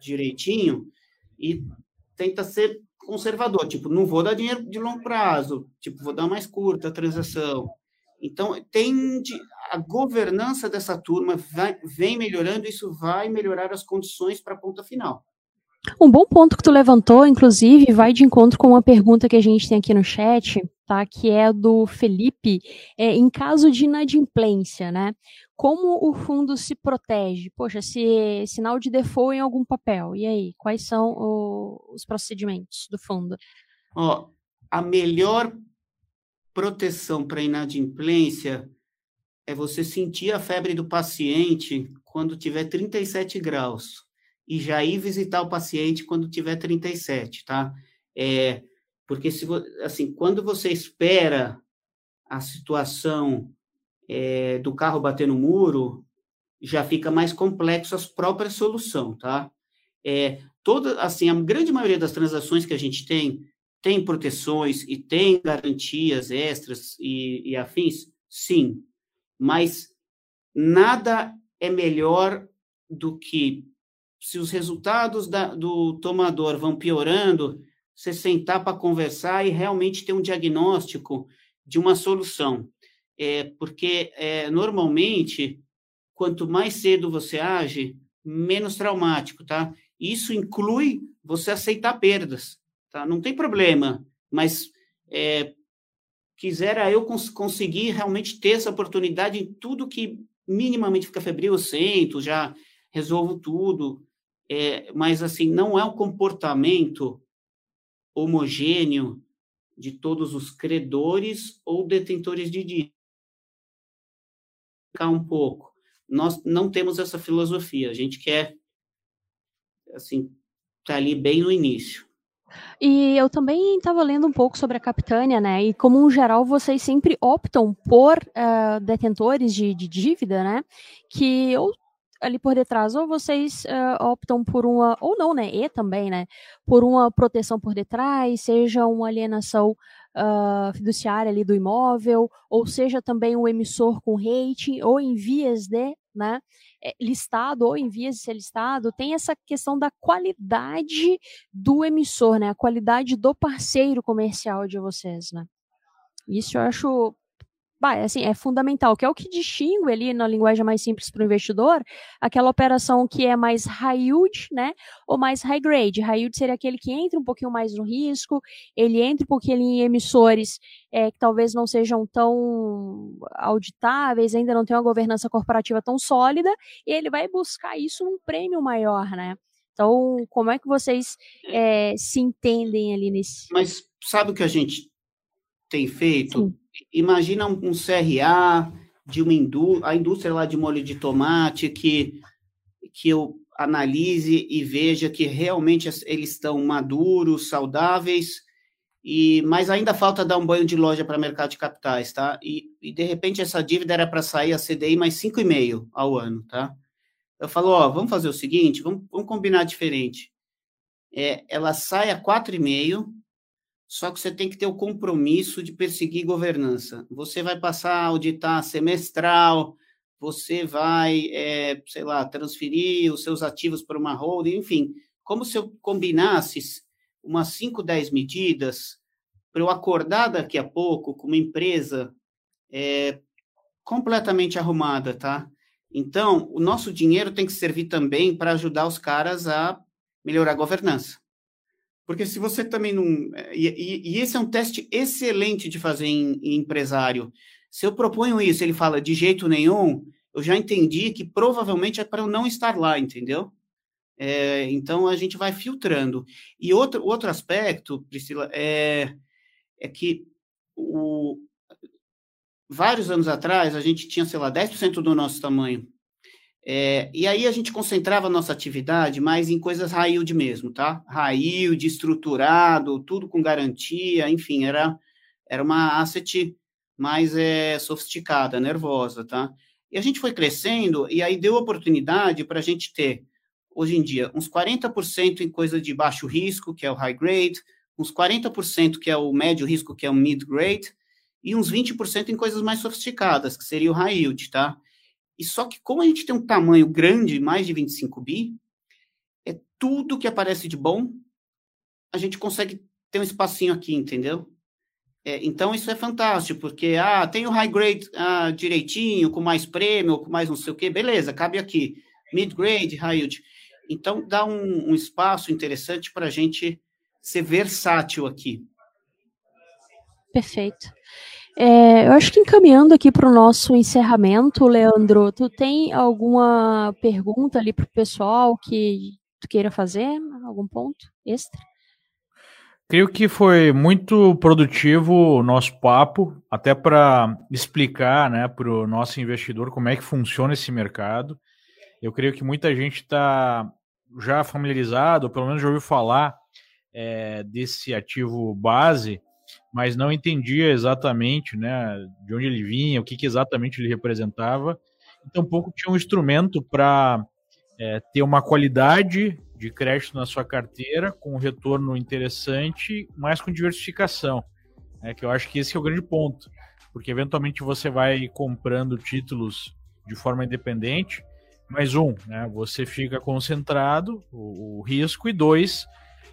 direitinho e tenta ser conservador, tipo, não vou dar dinheiro de longo prazo, tipo, vou dar mais curta a transação. Então, tende, a governança dessa turma vai, vem melhorando, isso vai melhorar as condições para a ponta final. Um bom ponto que tu levantou, inclusive, vai de encontro com uma pergunta que a gente tem aqui no chat, tá? Que é do Felipe, é, em caso de inadimplência, né? Como o fundo se protege? Poxa, se sinal de default em algum papel, e aí? Quais são o, os procedimentos do fundo? Ó, a melhor proteção para inadimplência é você sentir a febre do paciente quando tiver 37 graus e já ir visitar o paciente quando tiver 37, tá? É, porque se assim, quando você espera a situação é, do carro bater no muro, já fica mais complexo a própria solução, tá? É, toda, assim, a grande maioria das transações que a gente tem tem proteções e tem garantias extras e, e afins, sim, mas nada é melhor do que se os resultados da, do tomador vão piorando, você sentar para conversar e realmente ter um diagnóstico de uma solução. É, porque, é, normalmente, quanto mais cedo você age, menos traumático, tá? Isso inclui você aceitar perdas, tá? Não tem problema, mas é, quisera eu cons conseguir realmente ter essa oportunidade em tudo que minimamente fica febril, eu sento, já resolvo tudo, é, mas assim, não é um comportamento homogêneo de todos os credores ou detentores de dívida. Um pouco. Nós não temos essa filosofia. A gente quer, assim, tá ali bem no início. E eu também estava lendo um pouco sobre a Capitânia, né? E como, em geral, vocês sempre optam por uh, detentores de, de, dívida, né? Que ou ali por detrás, ou vocês uh, optam por uma, ou não, né, e também, né, por uma proteção por detrás, seja uma alienação uh, fiduciária ali do imóvel, ou seja também um emissor com rating, ou em vias de, né, é, listado, ou em vias de ser listado, tem essa questão da qualidade do emissor, né, a qualidade do parceiro comercial de vocês, né. Isso eu acho bah, assim, é fundamental, que é o que distingue ali na linguagem mais simples para o investidor, aquela operação que é mais high yield, né, ou mais high grade. High yield seria aquele que entra um pouquinho mais no risco, ele entra um pouquinho em emissores é, que talvez não sejam tão auditáveis, ainda não tem uma governança corporativa tão sólida, e ele vai buscar isso num prêmio maior, né. Então, como é que vocês é, se entendem ali nesse... Mas sabe o que a gente tem feito? Sim imagina um, CRA de uma indústria, a indústria lá de molho de tomate, que, que eu analise e veja que realmente eles estão maduros, saudáveis, e mas ainda falta dar um banho de loja para mercado de capitais, tá? E, e de repente essa dívida era para sair a CDI mais 5,5 ao ano, tá? Eu falo, ó, vamos fazer o seguinte, vamos, vamos combinar diferente. É, ela sai a 4,5 só que você tem que ter o compromisso de perseguir governança. Você vai passar a auditar semestral, você vai, é, sei lá, transferir os seus ativos para uma holding, enfim, como se eu combinasse umas 5, 10 medidas para eu acordar daqui a pouco com uma empresa é, completamente arrumada, tá? Então, o nosso dinheiro tem que servir também para ajudar os caras a melhorar a governança. Porque se você também não. E, e, esse é um teste excelente de fazer em, em, empresário. Se eu proponho isso, ele fala de jeito nenhum, eu já entendi que provavelmente é para eu não estar lá, entendeu? É, então a gente vai filtrando. E outro, outro aspecto, Priscila, é, é que o, vários anos atrás a gente tinha, sei lá, 10% do nosso tamanho. É, e aí a gente concentrava a nossa atividade mais em coisas high yield mesmo, tá? High yield, estruturado, tudo com garantia, enfim, era, era uma asset mais é, sofisticada, nervosa, tá? E a gente foi crescendo e aí deu oportunidade para a gente ter, hoje em dia, uns 40% em coisa de baixo risco, que é o high grade, uns 40% que é o médio risco, que é o mid grade, e uns 20% em coisas mais sofisticadas, que seria o high yield, tá? E só que como a gente tem um tamanho grande, mais de 25 bi, é tudo que aparece de bom, a gente consegue ter um espacinho aqui, entendeu? É, então isso é fantástico, porque ah, tem o high grade ah, direitinho, com mais prêmio, com mais não sei o quê, beleza, cabe aqui. Mid grade, high yield. Então dá um, um espaço interessante para a gente ser versátil aqui. Perfeito. É, eu acho que encaminhando aqui para o nosso encerramento, Leandro, tu tem alguma pergunta ali para o pessoal que tu queira fazer? Algum ponto extra? Creio que foi muito produtivo o nosso papo, até para explicar né, para o nosso investidor como é que funciona esse mercado. Eu creio que muita gente está já familiarizado, ou pelo menos já ouviu falar é, desse ativo base, mas não entendia exatamente né, de onde ele vinha, o que, que exatamente ele representava. Então, pouco tinha um instrumento para é, ter uma qualidade de crédito na sua carteira, com um retorno interessante, mas com diversificação. É, que eu acho que esse é o grande ponto, porque eventualmente você vai comprando títulos de forma independente, mas um, né, você fica concentrado, o, o risco, e dois,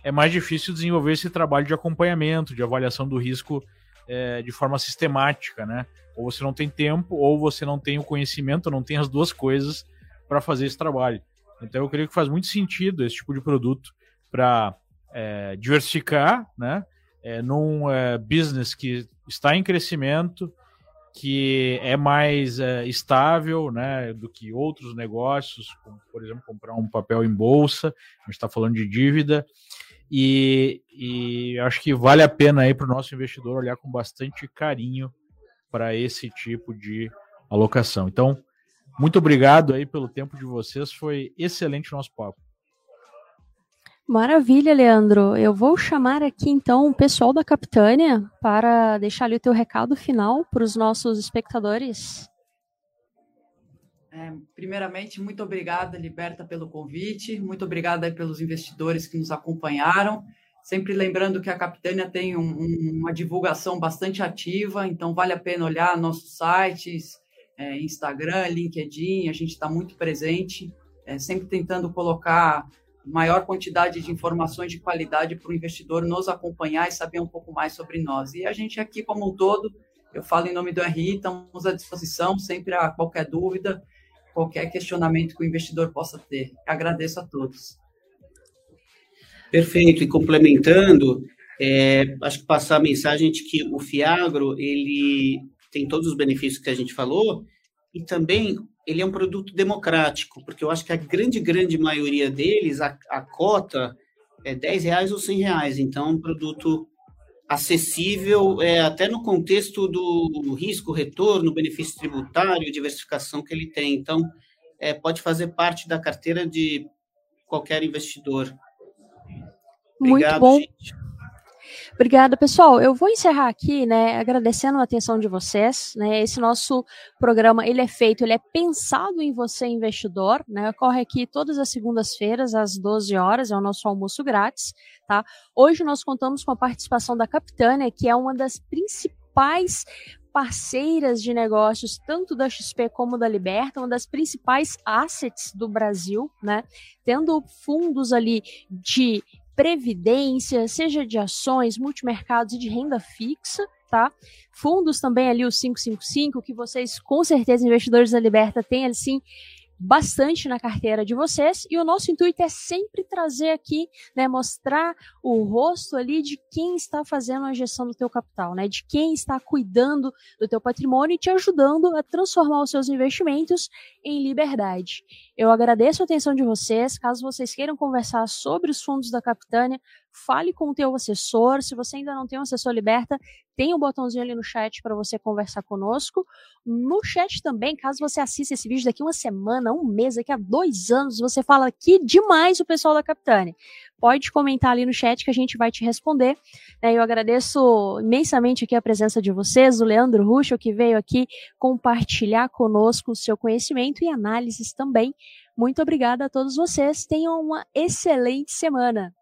é mais difícil desenvolver esse trabalho de acompanhamento, de avaliação do risco é, de forma sistemática, né? Ou você não tem tempo, ou você não tem o conhecimento, não tem as duas coisas para fazer esse trabalho. Então eu creio que faz muito sentido esse tipo de produto para é, diversificar, né? É, num é, business que está em crescimento, que é mais é, estável né, do que outros negócios, como, por exemplo, comprar um papel em bolsa, a gente está falando de dívida, e, e acho que vale a pena aí para o nosso investidor olhar com bastante carinho para esse tipo de alocação. Então, muito obrigado aí pelo tempo de vocês, foi excelente o nosso papo. Maravilha, Leandro. Eu vou chamar aqui então o pessoal da Capitânia para deixar ali o teu recado final para os nossos espectadores. É, primeiramente, muito obrigada, Liberta, pelo convite. Muito obrigada pelos investidores que nos acompanharam. Sempre lembrando que a Capitânia tem um, um, uma divulgação bastante ativa, então vale a pena olhar nossos sites, é, Instagram, LinkedIn, a gente está muito presente, é, sempre tentando colocar maior quantidade de informações de qualidade para o investidor nos acompanhar e saber um pouco mais sobre nós. E a gente aqui, como um todo, eu falo em nome do RI, estamos à disposição, sempre a qualquer dúvida, qualquer questionamento que o investidor possa ter. Agradeço a todos. Perfeito. E complementando, é, acho que passar a mensagem de que o Fiagro ele tem todos os benefícios que a gente falou e também ele é um produto democrático, porque eu acho que a grande, grande maioria deles, a, a cota é 10 reais ou 100 reais. Então, é um produto acessível, é, até no contexto do risco, retorno, benefício tributário, diversificação que ele tem. Então, é, pode fazer parte da carteira de qualquer investidor. Obrigado, Muito bom. Gente. Obrigada, pessoal. Eu vou encerrar aqui, né, agradecendo a atenção de vocês, né? Esse nosso programa, ele é feito, ele é pensado em você investidor, né? Ocorre aqui todas as segundas-feiras às 12 horas, é o nosso almoço grátis, tá? Hoje nós contamos com a participação da Capitânia, que é uma das principais parceiras de negócios, tanto da XP como da Liberta, uma das principais assets do Brasil, né? Tendo fundos ali de previdência, seja de ações, multimercados e de renda fixa, tá? Fundos também ali, o 555, que vocês, com certeza, investidores da Liberta, têm assim bastante na carteira de vocês e o nosso intuito é sempre trazer aqui, né, mostrar o rosto ali de quem está fazendo a gestão do teu capital, né, de quem está cuidando do teu patrimônio e te ajudando a transformar os seus investimentos em liberdade. Eu agradeço a atenção de vocês. Caso vocês queiram conversar sobre os fundos da Capitânia, fale com o teu assessor. Se você ainda não tem um assessor liberta, tem um botãozinho ali no chat para você conversar conosco. No chat também, caso você assista esse vídeo daqui uma semana, um mês, daqui a dois anos, você fala que demais o pessoal da Capitânia. Pode comentar ali no chat que a gente vai te responder. Né? Eu agradeço imensamente aqui a presença de vocês, o Leandro Ruxo, que veio aqui compartilhar conosco o seu conhecimento e análises também. Muito obrigada a todos vocês. Tenham uma excelente semana.